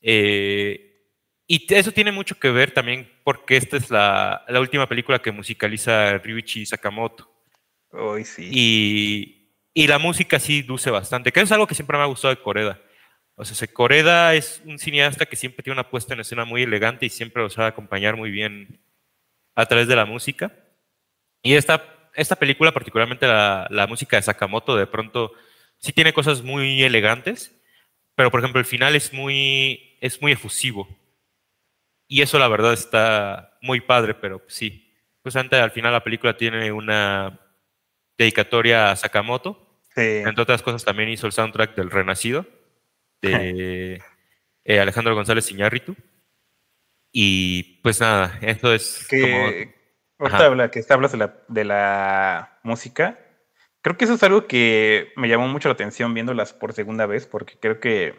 Eh, y eso tiene mucho que ver también porque esta es la, la última película que musicaliza Ryuichi Sakamoto. Hoy sí. Y, y, la música sí luce bastante, que es algo que siempre me ha gustado de Coreda. O sea, Coreda es un cineasta que siempre tiene una puesta en escena muy elegante y siempre lo sabe acompañar muy bien a través de la música. Y esta, esta película, particularmente la, la música de Sakamoto, de pronto sí tiene cosas muy elegantes, pero por ejemplo el final es muy, es muy efusivo. Y eso la verdad está muy padre, pero sí. Pues antes al final la película tiene una dedicatoria a Sakamoto. Entre otras cosas también hizo el soundtrack del Renacido de eh, Alejandro González Iñárritu. Y pues nada, eso es que, como... que hablas de la, de la música, creo que eso es algo que me llamó mucho la atención viéndolas por segunda vez, porque creo que,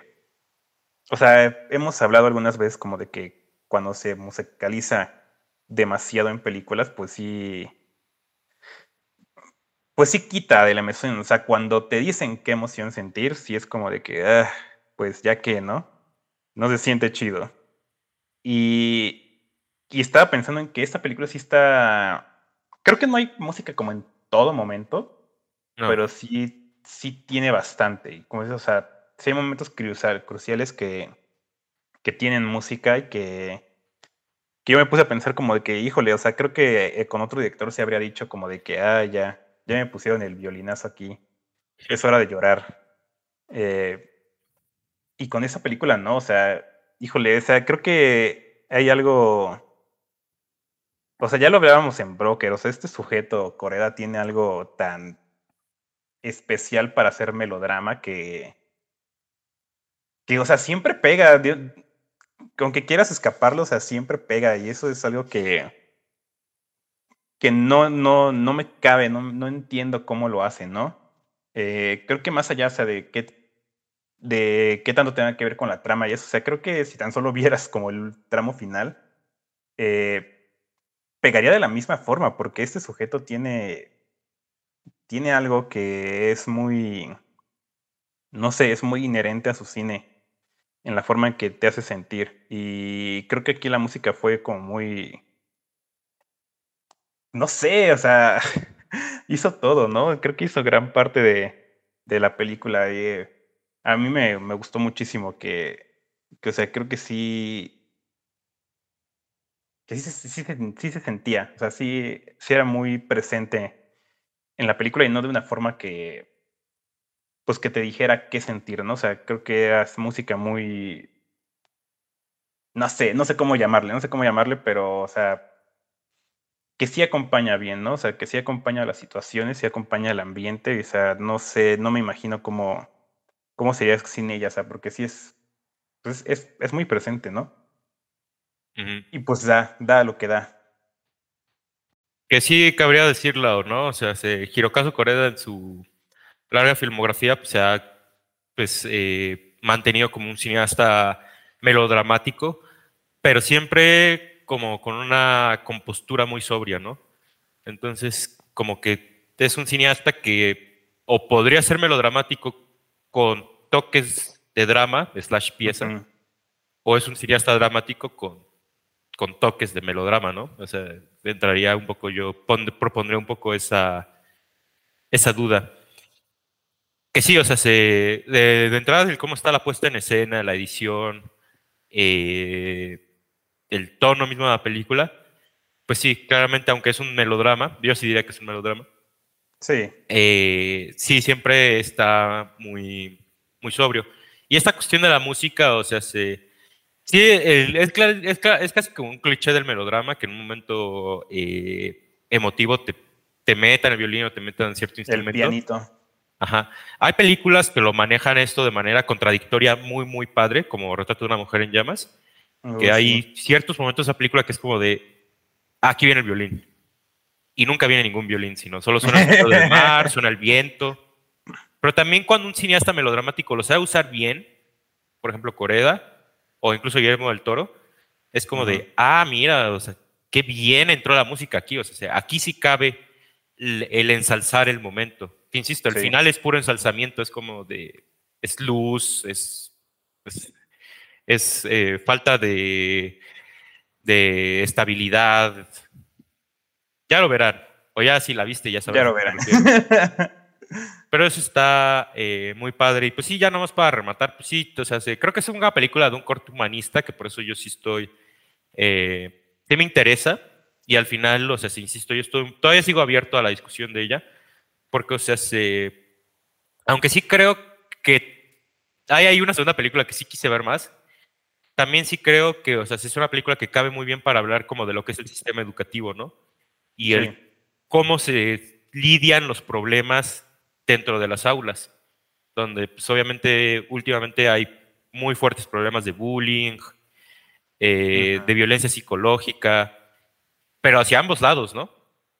o sea, hemos hablado algunas veces como de que cuando se musicaliza demasiado en películas, pues sí, pues sí quita de la emoción. O sea, cuando te dicen qué emoción sentir, sí es como de que, ah, pues ya que, ¿no? No se siente chido. Y, y estaba pensando en que esta película sí está, creo que no hay música como en todo momento, pero sí, sí tiene bastante. Como dices, o sea, sí hay momentos cruciales que que tienen música y que, que yo me puse a pensar como de que, híjole, o sea, creo que eh, con otro director se habría dicho como de que, ah, ya, ya me pusieron el violinazo aquí, es hora de llorar. Eh, y con esa película no, o sea, híjole, o sea, creo que hay algo... O sea, ya lo hablábamos en Broker, o sea, este sujeto, Coreda, tiene algo tan especial para hacer melodrama que, que, o sea, siempre pega aunque quieras escaparlo, o sea, siempre pega y eso es algo que, que no, no, no me cabe, no, no entiendo cómo lo hace, ¿no? Eh, creo que más allá, o sea, de qué, de qué tanto tenga que ver con la trama y eso, o sea, creo que si tan solo vieras como el tramo final, eh, pegaría de la misma forma, porque este sujeto tiene, tiene algo que es muy, no sé, es muy inherente a su cine en la forma en que te hace sentir. Y creo que aquí la música fue como muy... No sé, o sea, hizo todo, ¿no? Creo que hizo gran parte de, de la película. A mí me, me, gustó muchísimo que, que, o sea, creo que sí... Que sí, sí, sí, sí se sentía, o sea, sí, sí era muy presente en la película y no de una forma que, pues que te dijera qué sentir, ¿no? O sea, creo que es música muy, no sé, no sé cómo llamarle, no sé cómo llamarle, pero, o sea, que sí acompaña bien, ¿no? O sea, que sí acompaña las situaciones, sí acompaña el ambiente, o sea, no sé, no me imagino cómo, cómo sería sin ella, o sea, porque sí es, pues es, es muy presente, ¿no? Y pues da, da lo que da. Que sí cabría decirlo, ¿no? O sea, se, Hirokazu Koreda en su larga filmografía pues, se ha pues, eh, mantenido como un cineasta melodramático, pero siempre como con una compostura muy sobria, ¿no? Entonces, como que es un cineasta que o podría ser melodramático con toques de drama, slash pieza, o es un cineasta dramático con, con toques de melodrama, ¿no? O sea, entraría un poco, yo propondré un poco esa, esa duda. Que sí, o sea, se, de, entrada, el cómo está la puesta en escena, la edición, eh, el tono mismo de la película, pues sí, claramente, aunque es un melodrama, yo sí diría que es un melodrama. Sí. Eh, sí, siempre está muy, muy sobrio. Y esta cuestión de la música, o sea, se, sí, es, es, casi como un cliché del melodrama que en un momento eh, emotivo te, te metan el violín o te metan cierto instrumento. El pianito. Ajá. Hay películas que lo manejan esto de manera contradictoria muy, muy padre, como Retrato de una mujer en llamas, oh, que hay ciertos momentos de esa película que es como de, ah, aquí viene el violín. Y nunca viene ningún violín, sino solo suena el del mar, suena el viento. Pero también cuando un cineasta melodramático lo sabe usar bien, por ejemplo, Coreda, o incluso Guillermo del Toro, es como de, ah, mira, o sea, qué bien entró la música aquí, o sea, aquí sí cabe el ensalzar el momento insisto, el final es puro ensalzamiento, es como de, es luz, es, es, eh, falta de, de estabilidad. Ya lo verán, o ya si la viste ya sabes. Ya lo verán. Pero eso está eh, muy padre. Y pues sí, ya nomás para rematar, pues sí, o sea, creo que es una película de un corte humanista, que por eso yo sí estoy, eh, sí me interesa. Y al final, o sea, insisto, yo estoy, todavía sigo abierto a la discusión de ella porque, o sea, se, aunque sí creo que hay, hay una segunda película que sí quise ver más. También sí creo que, o sea, es una película que cabe muy bien para hablar como de lo que es el sistema educativo, ¿no? Y el cómo se lidian los problemas dentro de las aulas, donde pues, obviamente últimamente hay muy fuertes problemas de bullying, eh, de violencia psicológica, pero hacia ambos lados, ¿no?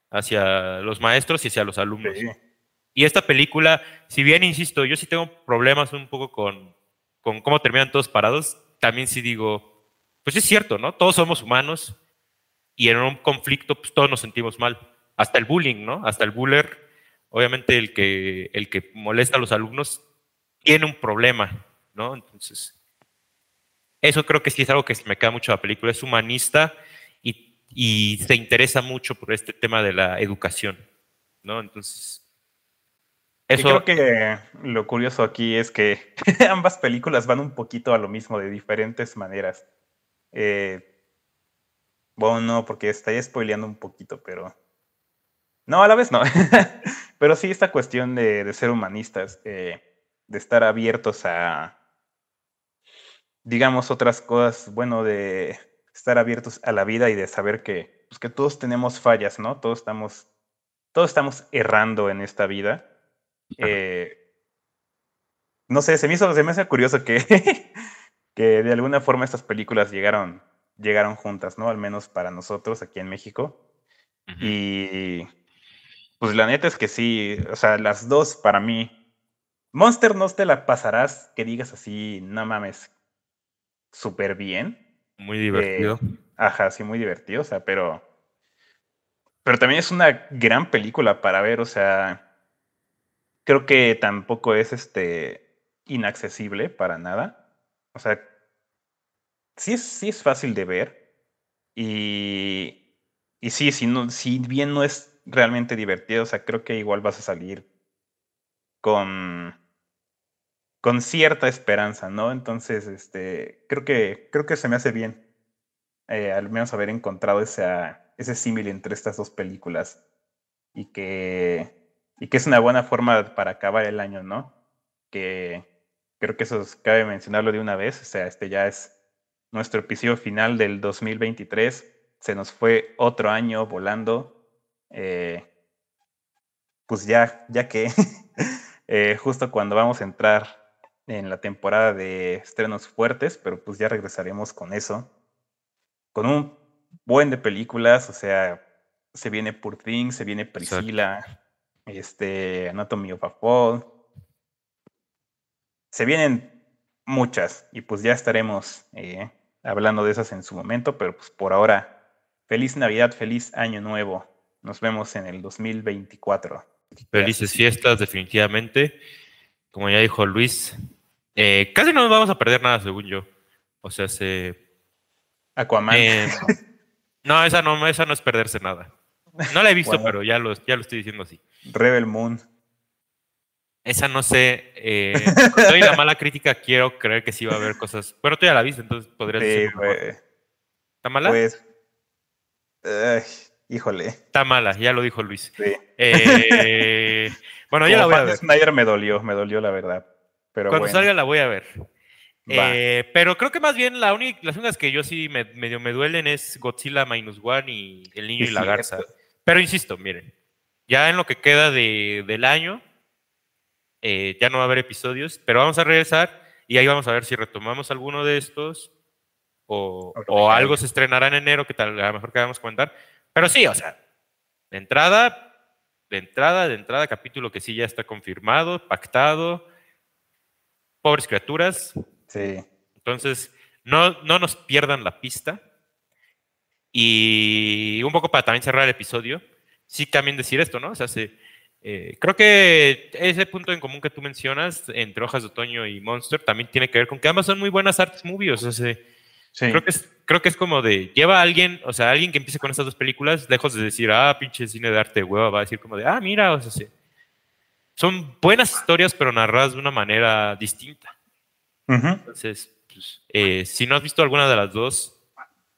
Hacia los maestros y hacia los alumnos. Y esta película, si bien insisto, yo sí tengo problemas un poco con, con cómo terminan todos parados, también sí digo, pues es cierto, ¿no? Todos somos humanos y en un conflicto pues todos nos sentimos mal. Hasta el bullying, ¿no? Hasta el buller, obviamente el que, el que molesta a los alumnos tiene un problema, ¿no? Entonces, eso creo que sí es algo que me queda mucho la película, es humanista y, y se interesa mucho por este tema de la educación, ¿no? Entonces, creo que lo curioso aquí es que ambas películas van un poquito a lo mismo de diferentes maneras. Eh, bueno, no, porque estaría spoileando un poquito, pero. No, a la vez no. pero sí, esta cuestión de, ser humanistas, eh, de estar abiertos a, digamos, otras cosas, bueno, de estar abiertos a la vida y de saber que, pues, que todos tenemos fallas, ¿no? Todos estamos, todos estamos errando en esta vida eh, no sé, se me hizo, se me hace curioso que, que de alguna forma estas películas llegaron, llegaron juntas, ¿no? Al menos para nosotros aquí en México. Y pues la neta es que sí, o sea, las dos para mí. Monster no te la pasarás que digas así, no mames, súper bien. Muy divertido. Eh, ajá, sí, muy divertido, o sea, pero. Pero también es una gran película para ver, o sea creo que tampoco es este inaccesible para nada. O sea, sí es, sí es fácil de ver. Y, y sí, si, no, si bien no es realmente divertido, o sea, creo que igual vas a salir con, con cierta esperanza, ¿no? Entonces, este, creo que, creo que se me hace bien eh, al menos haber encontrado esa, ese símil entre estas dos películas y que y que es una buena forma para acabar el año, ¿no? Que creo que eso cabe mencionarlo de una vez, o sea, este ya es nuestro episodio final del 2023, se nos fue otro año volando, eh, pues ya, ya que eh, justo cuando vamos a entrar en la temporada de estrenos fuertes, pero pues ya regresaremos con eso, con un buen de películas, o sea, se viene Poor Things, se viene Priscila, este, Anatomy of a Fall. Se vienen muchas y pues ya estaremos eh, hablando de esas en su momento, pero pues por ahora, feliz Navidad, feliz Año Nuevo. Nos vemos en el 2024. Felices fiestas, definitivamente. Como ya dijo Luis, eh, casi no nos vamos a perder nada, según yo. O sea, se. Aquaman. Eh, no, esa no, esa no es perderse nada. No la he visto, pero ya lo, ya lo estoy diciendo así. Rebel Moon. Esa no sé. Eh, doy la mala crítica, quiero creer que sí va a haber cosas. Bueno, tú ya la viste, entonces podrías decir. ¿Está mala? Pues. Híjole. Está mala, ya lo dijo Luis. Sí. Eh, bueno, ya la voy a ver. Snyder me dolió, me dolió la verdad. Pero Cuando salga la voy a ver. Eh, pero creo que más bien la única, las únicas que yo sí me, medio me duelen es Godzilla Minus One y El Niño y, la Garza. Pero insisto, miren, ya en lo que queda de, del año, eh, ya no va a haber episodios, pero vamos a regresar y ahí vamos a ver si retomamos alguno de estos o, o algo se estrenará en enero, que tal, a lo mejor queramos comentar. Pero sí, o sea, de entrada, de entrada, de entrada, capítulo que sí ya está confirmado, pactado. Pobres criaturas. Sí. Entonces, no, no nos pierdan la pista. Y un poco para también cerrar el episodio, sí también decir esto, ¿no? O sea, eh, creo que ese punto en común que tú mencionas entre Hojas de Otoño y Monster también tiene que ver con que ambas son muy buenas artes movies. O sea, creo, que es, creo que es como de, lleva a alguien, o sea, alguien que empiece con estas dos películas, lejos de decir, ah, pinche cine de arte de hueva, va a decir como de, ah, mira, o sea, sí. son buenas historias, pero narradas de una manera distinta. Entonces, pues, eh, si no has visto alguna de las dos,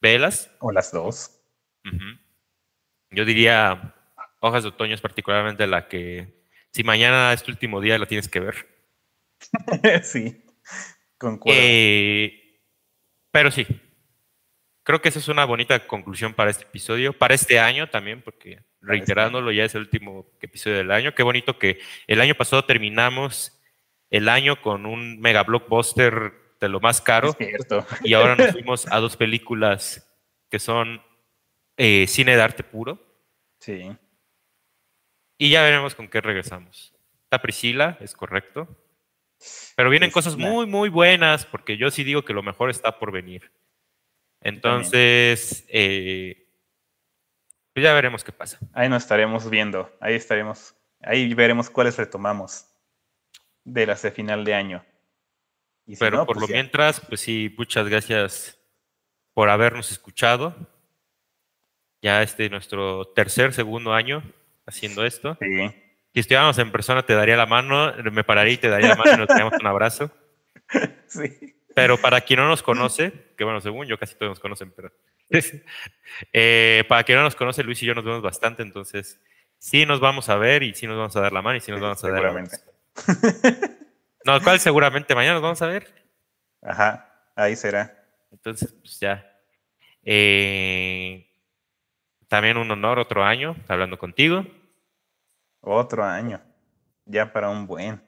velas. O las dos. Yo diría Hojas de Otoño es particularmente la que, si mañana es tu último día, la tienes que ver. sí. Concuerdo. Eh, pero sí, creo que esa es una bonita conclusión para este episodio, para este año también, porque reiterándolo, ya es el último episodio del año. Qué bonito que el año pasado terminamos el año con un mega blockbuster de lo más caro. Es cierto. Y ahora nos fuimos a dos películas que son eh, cine de arte puro. Sí. Y ya veremos con qué regresamos. Está Priscila, es correcto. Pero vienen cosas Priscila. muy, muy buenas, porque yo sí digo que lo mejor está por venir. Entonces, eh, pues ya veremos qué pasa. Ahí nos estaremos viendo. Ahí estaremos. Ahí veremos cuáles retomamos de las de final de año. Y si Pero no, por pues lo ya. mientras, pues sí, muchas gracias por habernos escuchado. Ya este nuestro tercer, segundo año haciendo esto. Sí. Si estuviéramos en persona, te daría la mano, me pararía y te daría la mano y nos daríamos un abrazo. Sí. Pero para quien no nos conoce, que bueno, según yo casi todos nos conocen, pero eh, para quien no nos conoce, Luis y yo nos vemos bastante, entonces sí nos vamos a ver y sí nos vamos a dar la mano y sí nos vamos a dar Seguramente. abrazo. No, ¿cuál seguramente mañana nos vamos a ver? Ajá. Ahí será. Entonces, pues ya. Eh, también un honor otro año hablando contigo. Otro año. Ya para un buen.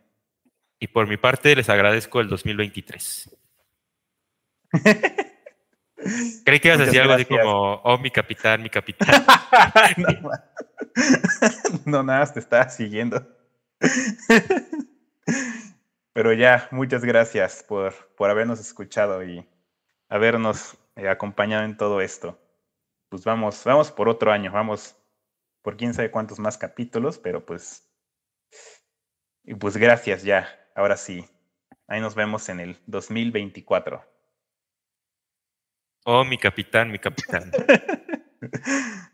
Y por mi parte les agradezco el 2023. Creí que ibas a decir algo así como, oh, mi capitán, mi capitán. no, no, nada, te estaba siguiendo. Pero ya, muchas gracias por, por habernos escuchado y habernos eh, acompañado en todo esto. Pues vamos, vamos por otro año, vamos por quién sabe cuántos más capítulos, pero pues. Y pues gracias ya, ahora sí. Ahí nos vemos en el 2024. Oh, mi capitán, mi capitán.